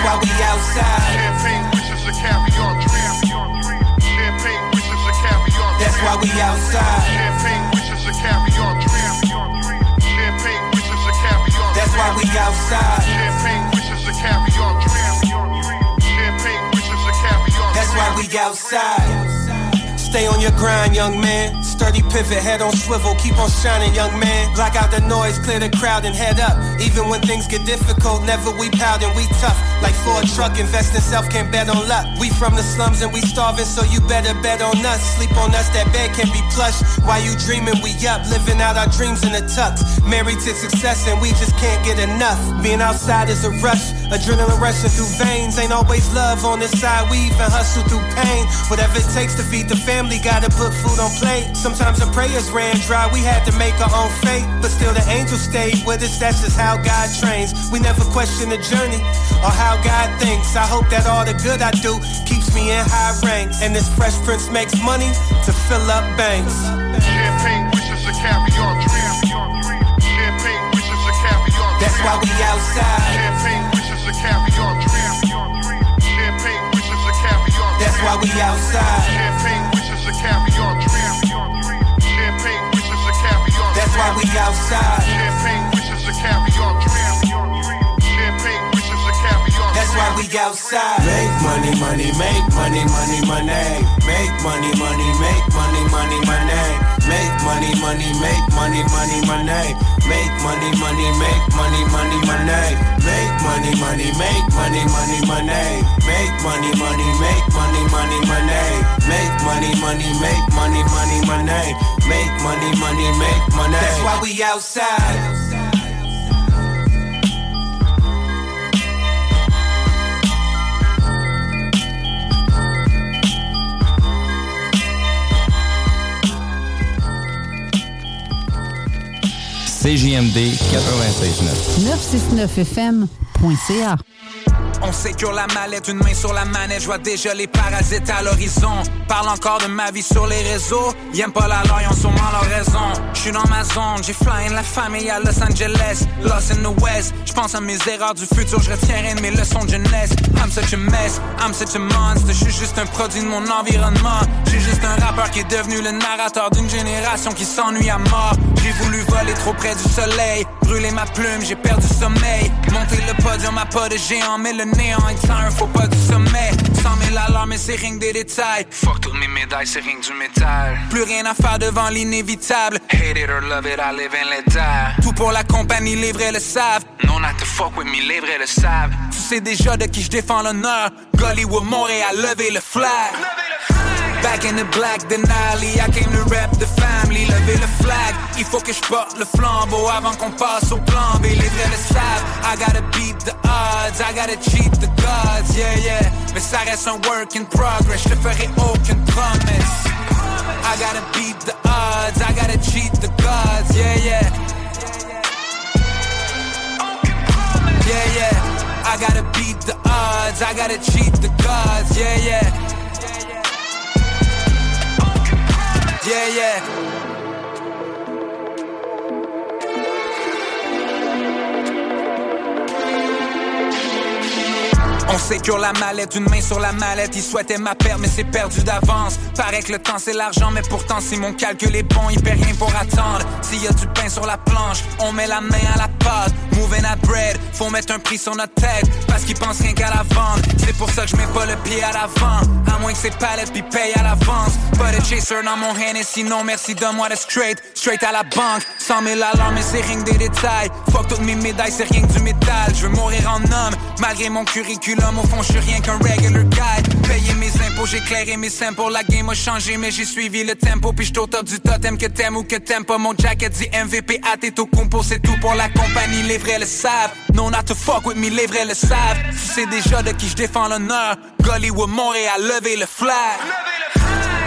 Why we outside. Champagne wishes a caviar dream. Champagne wishes a caviar dream. That's why we outside. Champagne wishes a caviar dream. Champagne wishes a caviar That's why we outside. Champagne wishes a caviar dream. Champagne wishes a caviar That's why we outside. Stay on your grind, young man. Sturdy pivot, head on swivel, keep on shining, young man. Block out the noise, clear the crowd and head up. Even when things get difficult, never we pout and we tough. Like for a truck, invest in self, can't bet on luck. We from the slums and we starving, so you better bet on us. Sleep on us, that bed can be plush. While you dreaming, we up, living out our dreams in the tux. Married to success and we just can't get enough. Being outside is a rush, adrenaline rushing through veins. Ain't always love on this side, we even hustle through pain. Whatever it takes to feed the family, gotta put food on plate. Sometimes the prayers ran dry, we had to make our own fate. But still the angels stayed with us, that's just how God trains. We never question the journey or how God thinks. I hope that all the good I do keeps me in high ranks. And this fresh prince makes money to fill up banks. Champagne wishes a caviar dream. Champagne wishes a caviar dream. That's why we outside. Champagne wishes a caviar dream. Champagne wishes a caviar dream. That's why we outside. Champagne caviar. Champagne wishes a caviar. That's why we outside. Champagne wishes a caviar That's why we outside. Make money, money, make money, money, money. Make money, money, make money, money, money. Make money, money, make money, money, money. Make money, money, make money, money, money. Make money, money, make money, money, money. Make money, money, make money, money, money. Make money, money, make money, money, money. Make money, money, make money. That's why we outside. CJMD 96.9. 969fm.ca. On sécure la mallette, une main sur la manette, je vois déjà les parasites à l'horizon. Parle encore de ma vie sur les réseaux, ils aiment pas la loi, ils ont sûrement leur raison. Je suis dans ma zone, j'ai flying la famille à Los Angeles, Lost in the West. Je pense à mes erreurs du futur, je retiendrai de mes leçons de jeunesse. I'm such a mess, I'm such a monster, je suis juste un produit de mon environnement. J'ai juste un rappeur qui est devenu le narrateur d'une génération qui s'ennuie à mort. J'ai voulu voler trop près du soleil, brûler ma plume, j'ai perdu sommeil. Monter le podium à pas de géant, mais le néant est un faux pas du sommet. 100 000 alarmes, mais c'est rien que des détails. Fuck toutes mes médailles, c'est rien que du métal. Plus rien à faire devant l'inévitable. Hate it or love it, I live in let die. Tout pour la compagnie, les vrais le savent. Non, not to fuck with me, les vrais le savent. Tu sais déjà de qui je défends l'honneur. Gollywood, Montréal, lever le flag. Back in the black Denali, I came to rap the family, lever le flag. Il faut que je porte le flambeau avant qu'on passe au plan B. Les vrais le savent. I gotta beat the odds, I gotta cheat the gods, yeah, yeah. Mais ça reste un work in progress, je te ferai aucune promesse. I gotta beat the odds, I gotta cheat the gods, yeah, yeah. Yeah, yeah. I gotta beat the odds, I gotta cheat the gods, yeah, yeah. Yeah, yeah. On sécure la mallette, une main sur la mallette. Il souhaitait ma perte, mais c'est perdu d'avance. Paraît que le temps c'est l'argent, mais pourtant si mon calcul est bon, il paie rien pour attendre. S'il y a du pain sur la planche, on met la main à la pâte. Moving at bread, faut mettre un prix sur notre tête. Parce qu'ils pensent rien qu'à la vente. C'est pour ça que je mets pas le pied à l'avant. À moins que ces palettes puis paye à l'avance. Pas de chaser dans mon hand et sinon merci donne-moi de straight. Straight à la banque. 100 000 alarmes, mais c'est rien que des détails. Fuck toutes mes médailles, c'est rien que du métal. Je veux mourir en homme, malgré mon curriculum. Au fond, je suis rien qu'un regular guy. Payer mes impôts, j'ai clairé mes simples. La game a changé, mais j'ai suivi le tempo. Puis j'suis au top du totem, que t'aimes ou que t'aimes pas. Mon jacket dit MVP à tes compo, c'est tout pour la compagnie. Les vrais le savent. No, not to fuck with me, les vrais le savent. Tu sais déjà de qui je défends l'honneur. Gollywood, Montréal, lever le flag.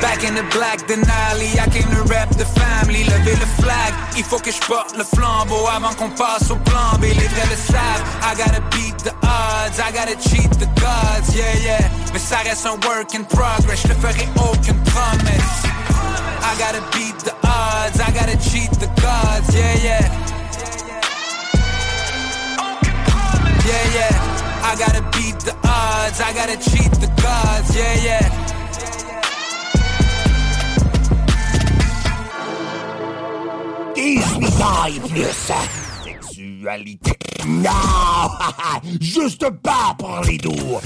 Back in the black Denali, I came to rap the family, lever le flag. Il faut que je porte le flambeau avant qu'on passe au plan B. Les vrais le savent. I gotta beat the odds, I gotta cheat the gods, yeah, yeah. Mais ça reste un work in progress, je te ferai aucune promesse. I gotta beat the odds, I gotta cheat the gods, yeah, yeah. Yeah, yeah. I gotta beat the odds, I gotta cheat the gods, yeah, yeah. Désuitaille plus sexualité. Non! Juste pas pour les doux.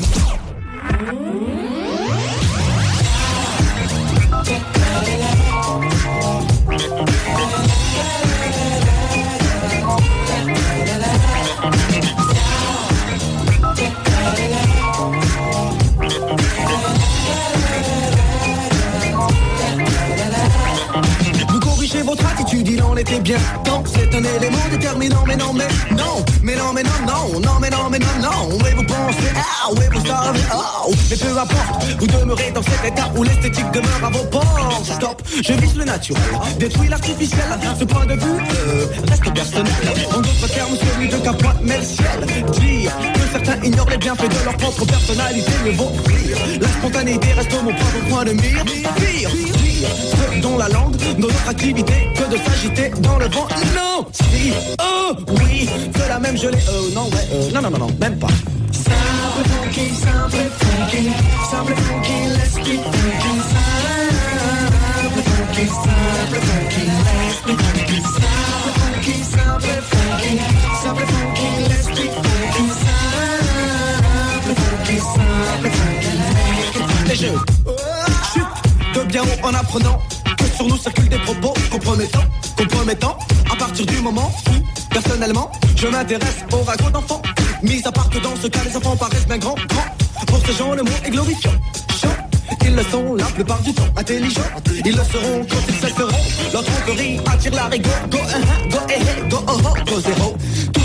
Votre attitude, il en était bien temps. C'est un élément déterminant, mais non, mais non, mais non, mais non, non, non, mais non, mais non, non. Mais vous pensez, ah, oui, vous savez, oh, mais peu importe, vous demeurez dans cet état où l'esthétique demeure à vos portes. Stop, je vise le naturel, détruis l'artificiel. Ce point de vue euh, reste personnel. En d'autres termes, celui de Capointe met le ciel. Dire que certains ignorent les bienfaits de leur propre personnalité ne vaut rire. La spontanéité reste mon propre point de mire. Pire, pire, dont la langue, dans notre activité, que de s'agiter dans le vent. Non, si, oh, oui, que la même gelée, oh, non, ouais, euh, non, non, non, non, même pas. Simple funky, simple funky, simple funky, let's keep funky. Simple funky, simple funky, let's keep funky. Simple funky, simple funky, simple funky, let's keep funky. Simple funky, simple funky, let's keep funky. Les jeux de bien en apprenant que sur nous circulent des propos compromettants, compromettants. À partir du moment où, personnellement, je m'intéresse aux ragots d'enfants. Mis à part que dans ce cas, les enfants paraissent bien grands, grands. Pour ces gens, le mot est glorifiant. Ils le sont la plupart du temps intelligents. Ils le seront quand ils cesseront. Leur tromperie attire la rigueur. Go, uh, go, eh, eh, go, oh, oh, go, zéro.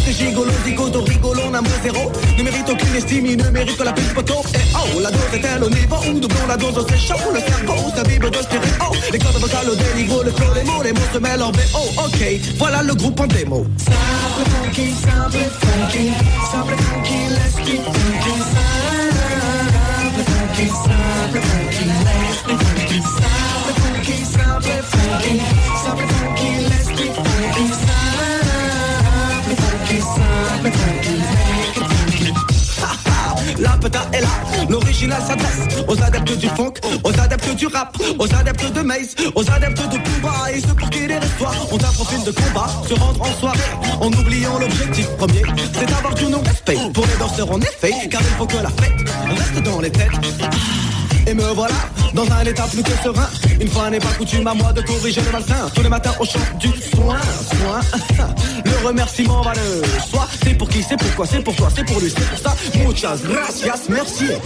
Tous ces gigolos, zigotos, rigolos, n'amour zéro. Ne méritent aucune estime, ils ne méritent que la pile poteau. Et oh, la dose est-elle au niveau où doublons la dose, c'est chaud. Le cerveau, sa bible de stéréo. Les cordes vocales au déniveau, le flow, les mots, les mots se mêlent en VO. Ok, voilà le groupe en démo. Simple funky, funky, funky, let's funky. Aux adeptes du funk, aux adeptes du rap, aux adeptes de maze, aux adeptes de combat et ceux pour qui les histoires. Ont un profil de combat, se rendre en soirée en oubliant l'objectif premier, c'est d'avoir tout nos respect pour les danseurs en effet, car il faut que la fête reste dans les têtes. Et me voilà dans un état plus que serein. Une fois n'est pas coutume à moi de corriger le malsain. Tous les matins au champ du soin, soin. Le remerciement va le soi. C'est pour qui, c'est pourquoi, c'est pour toi, c'est pour lui, c'est pour ça. Muchas gracias, merci et.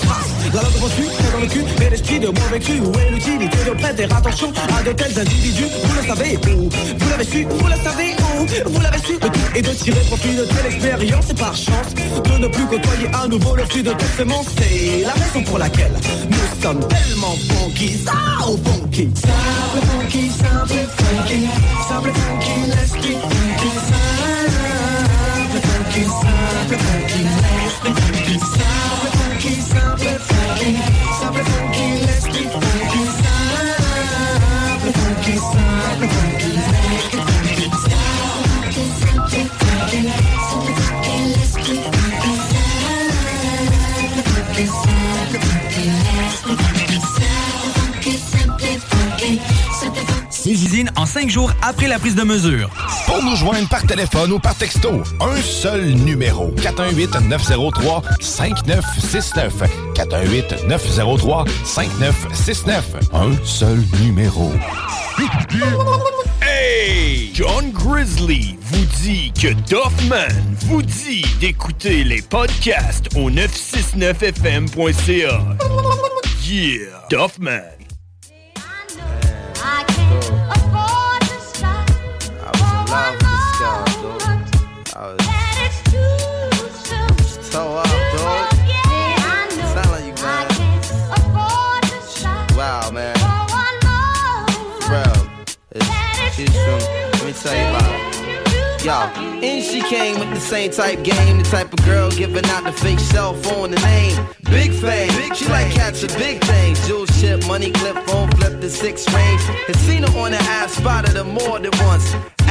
La langue reçue, c'est dans le cul, et l'esprit de mauvais cru. Où est l'utilité de prêter attention à de tels individus? Vous le savez où? Vous l'avez su, vous le savez où? Vous l'avez su, est de tirer profit de telle expérience et par chance de ne plus côtoyer à nouveau le flux de tes semences. C'est la raison pour laquelle nous sommes tellement funky, ça au funky. Simple funky, simple funky, simple funky, keep funky. Simple funky, simple funky, be funky. Simple funky, simple En 5 jours après la prise de mesure. Pour nous joindre par téléphone ou par texto, un seul numéro. 418-903-5969. 418-903-5969. Un seul numéro. Hey! John Grizzly vous dit que Doffman vous dit d'écouter les podcasts au 969fm.ca. Yeah! Doffman. Tell you about it. Yo, and she came with the same type game, the type of girl giving out the fake cell phone, the name. Big fame, she like catching big things. Jewel ship, money clip, phone flip, the six range. Had seen her on the ass, spotted her more than once.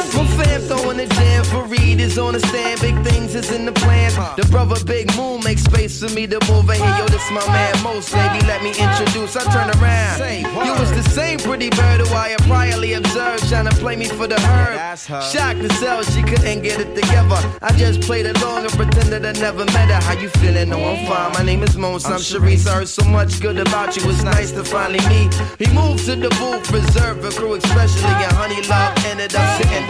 My fam throwing the jam for Reed is on the stand. Big things is in the plans. The brother Big Moon makes space for me to move in here. Yo, this my man Most, baby. Let me introduce. I turn around. You was the same pretty bird who I had priorly observed, trying to play me for the herd. Shocked to sell, she couldn't get it together. I just played along and pretended I never met her. How you feeling? No, I'm fine. My name is Mons. I'm Sharice. I heard so much good about you. It's nice to finally meet. He moved to the booth, reserved for crew, especially. And Honey Love ended up sitting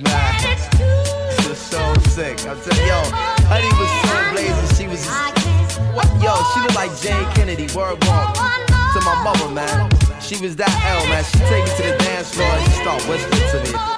Mad. This is so sick. I'm telling yo, Honey was so blazing. She was just? Yo, she looked like Jayne Kennedy. Word walk. To my mother, man. She was that L, man. She take me to the dance floor and she start whispering to me.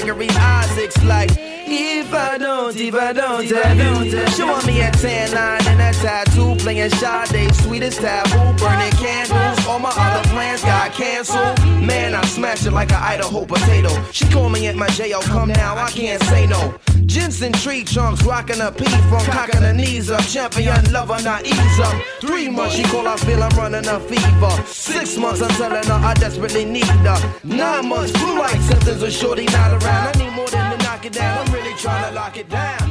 Gregory Isaacs like, if I don't, if I don't, if I don't. She want me a tan line and a tattoo, playing Sade, sweetest taboo, burning candles. All my other plans got canceled. Man, I smashed it like an Idaho potato. She call me at my jail, come now, I can't say no. Jensen tree trunks, rocking a P from cocking her knees up. Champion lover, not ease up. Three months, she call, I feel I'm running a fever. Six months, I'm telling her I desperately need her. Nine months, flu like symptoms of shorty not around. I need more than to knock it down. I'm really trying to lock it down.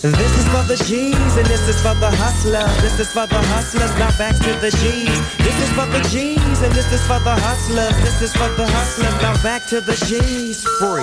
This is for the G's and this is for the hustlers. This is for the hustlers, now back to the G's. This is for the G's and this is for the hustlers. This is for the hustlers, now back to the G's. Freeze.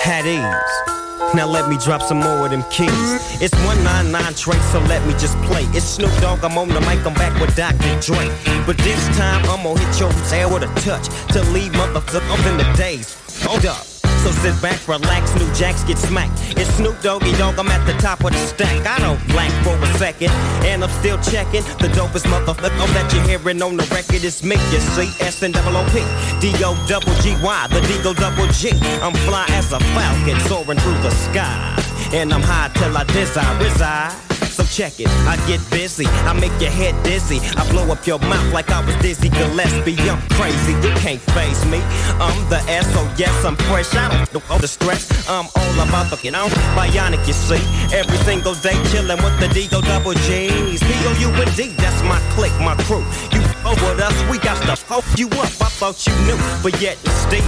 Had ease. Now let me drop some more of them keys. It's 199 trace, so let me just play. It's Snoop Dogg, I'm on the mic, I'm back with Dr. Dre. But this time I'm gonna hit your tail with a touch to leave motherfuckers up in the days. Hold up. So sit back, relax, new jacks get smacked. It's Snoop Doggy Dogg, I'm at the top of the stack. I don't blank for a second, and I'm still checking. The dopest motherfucker that you're hearing on the record is me. You see, S and double O P, D O double G Y, the D go double G. I'm fly as a falcon soaring through the sky, and I'm high till I desire reside. So check it, I get busy, I make your head dizzy. I blow up your mouth like I was Dizzy Gillespie. I'm crazy, you can't face me. I'm the S, so yes, I'm fresh. I don't know all the stress. I'm all about the, know, bionic, you see. Every single day chillin' with the D D-O double G's. P-O-U-N-D, that's my clique, my crew. You f with us, we got to hope you up. I thought you knew, but yet still.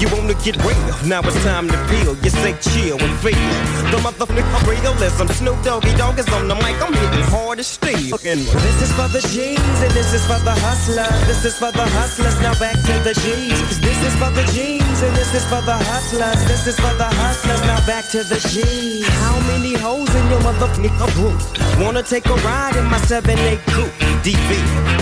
You wanna get real, now it's time to peel. You say chill and feel. The motherfucking realism. Snoop Doggy Dogg is on the mic, I'm hitting hard as steel. This is for the G's and this is for the hustlers. This is for the hustlers, now back to the G's. This is for the G's and this is for the hustlers. This is for the hustlers, now back to the G's. How many hoes in your motherfucking group? Wanna take a ride in my 7-8 coupe? DV.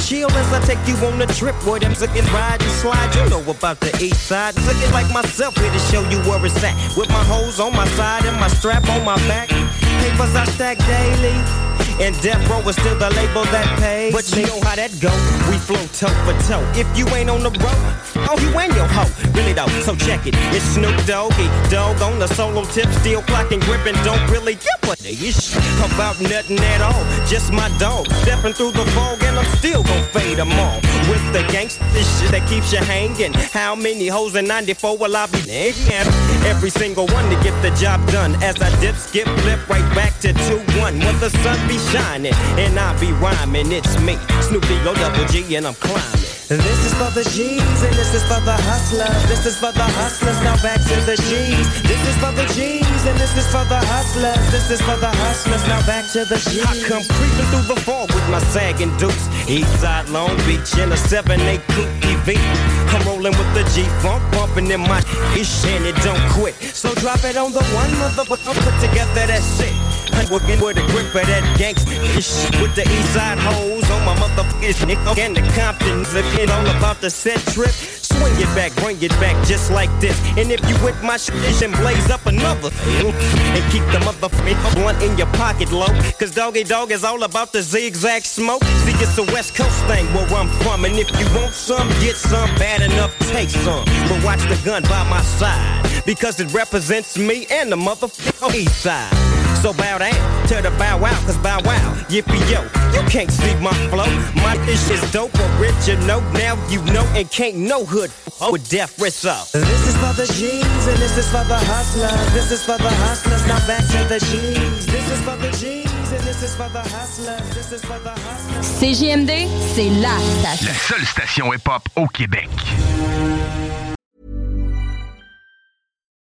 Chill as Take you on a trip where them looking ride and slide. You know about the east side. Looking like myself here to show you where it's at. With my hoes on my side and my strap on my back. Papers I stack daily. And death row is still the label that pays. But you know how that go. We flow toe for toe. If you ain't on the road, oh, you ain't your hoe. Really though, so check it. It's Snoop Doggy, dog on the solo tip, still clocking, gripping. Don't really give a ish about nothing at all. Just my dog stepping through the fog, and I'm still gon' fade them all. With the gangsta shit that keeps you hanging. How many hoes in 94 will I be nagging? Every single one to get the job done. As I dip, skip, flip right back to 2-1. When the sun be shining, and I be rhyming. It's me, Snoopy, go double G, and I'm climbing. This is for the G's and this is for the hustlers. This is for the hustlers, now back to the G's. This is for the G's and this is for the hustlers. This is for the hustlers, now back to the G's. I come creeping through the fog with my sagging dukes. Eastside Long Beach in a 7-8 coupe EV. I'm rolling with the G-Funk, bumping in my ish and it don't quit. So drop it on the one motherfucker, put together that shit. I'm working with a grip of that gangsta ish with the Eastside hoes my motherfucking nigga and the Comptons. It all about the set trip, swing it back, bring it back just like this. And if you with my shit and blaze up another thing, and keep the motherfucking blunt in your pocket low, cause Doggy Dog is all about the zigzag smoke. See, it's a West Coast thing where I'm from, and if you want some, get some, bad enough, take some. But watch the gun by my side, because it represents me and the motherfucking east side. So bow down to the bow wow, cause bow wow, yippee yo. You can't see my flow. My dish is dope, original. Now you know, and can't no hood f- with death wrists up. This is for the G's and this is for the hustlers. This is for the hustlers. Now back to the G's. This is for the G's and this is for the hustlers. This is for the hustlers. CJMD, c'est la station. La seule station hip-hop au Québec.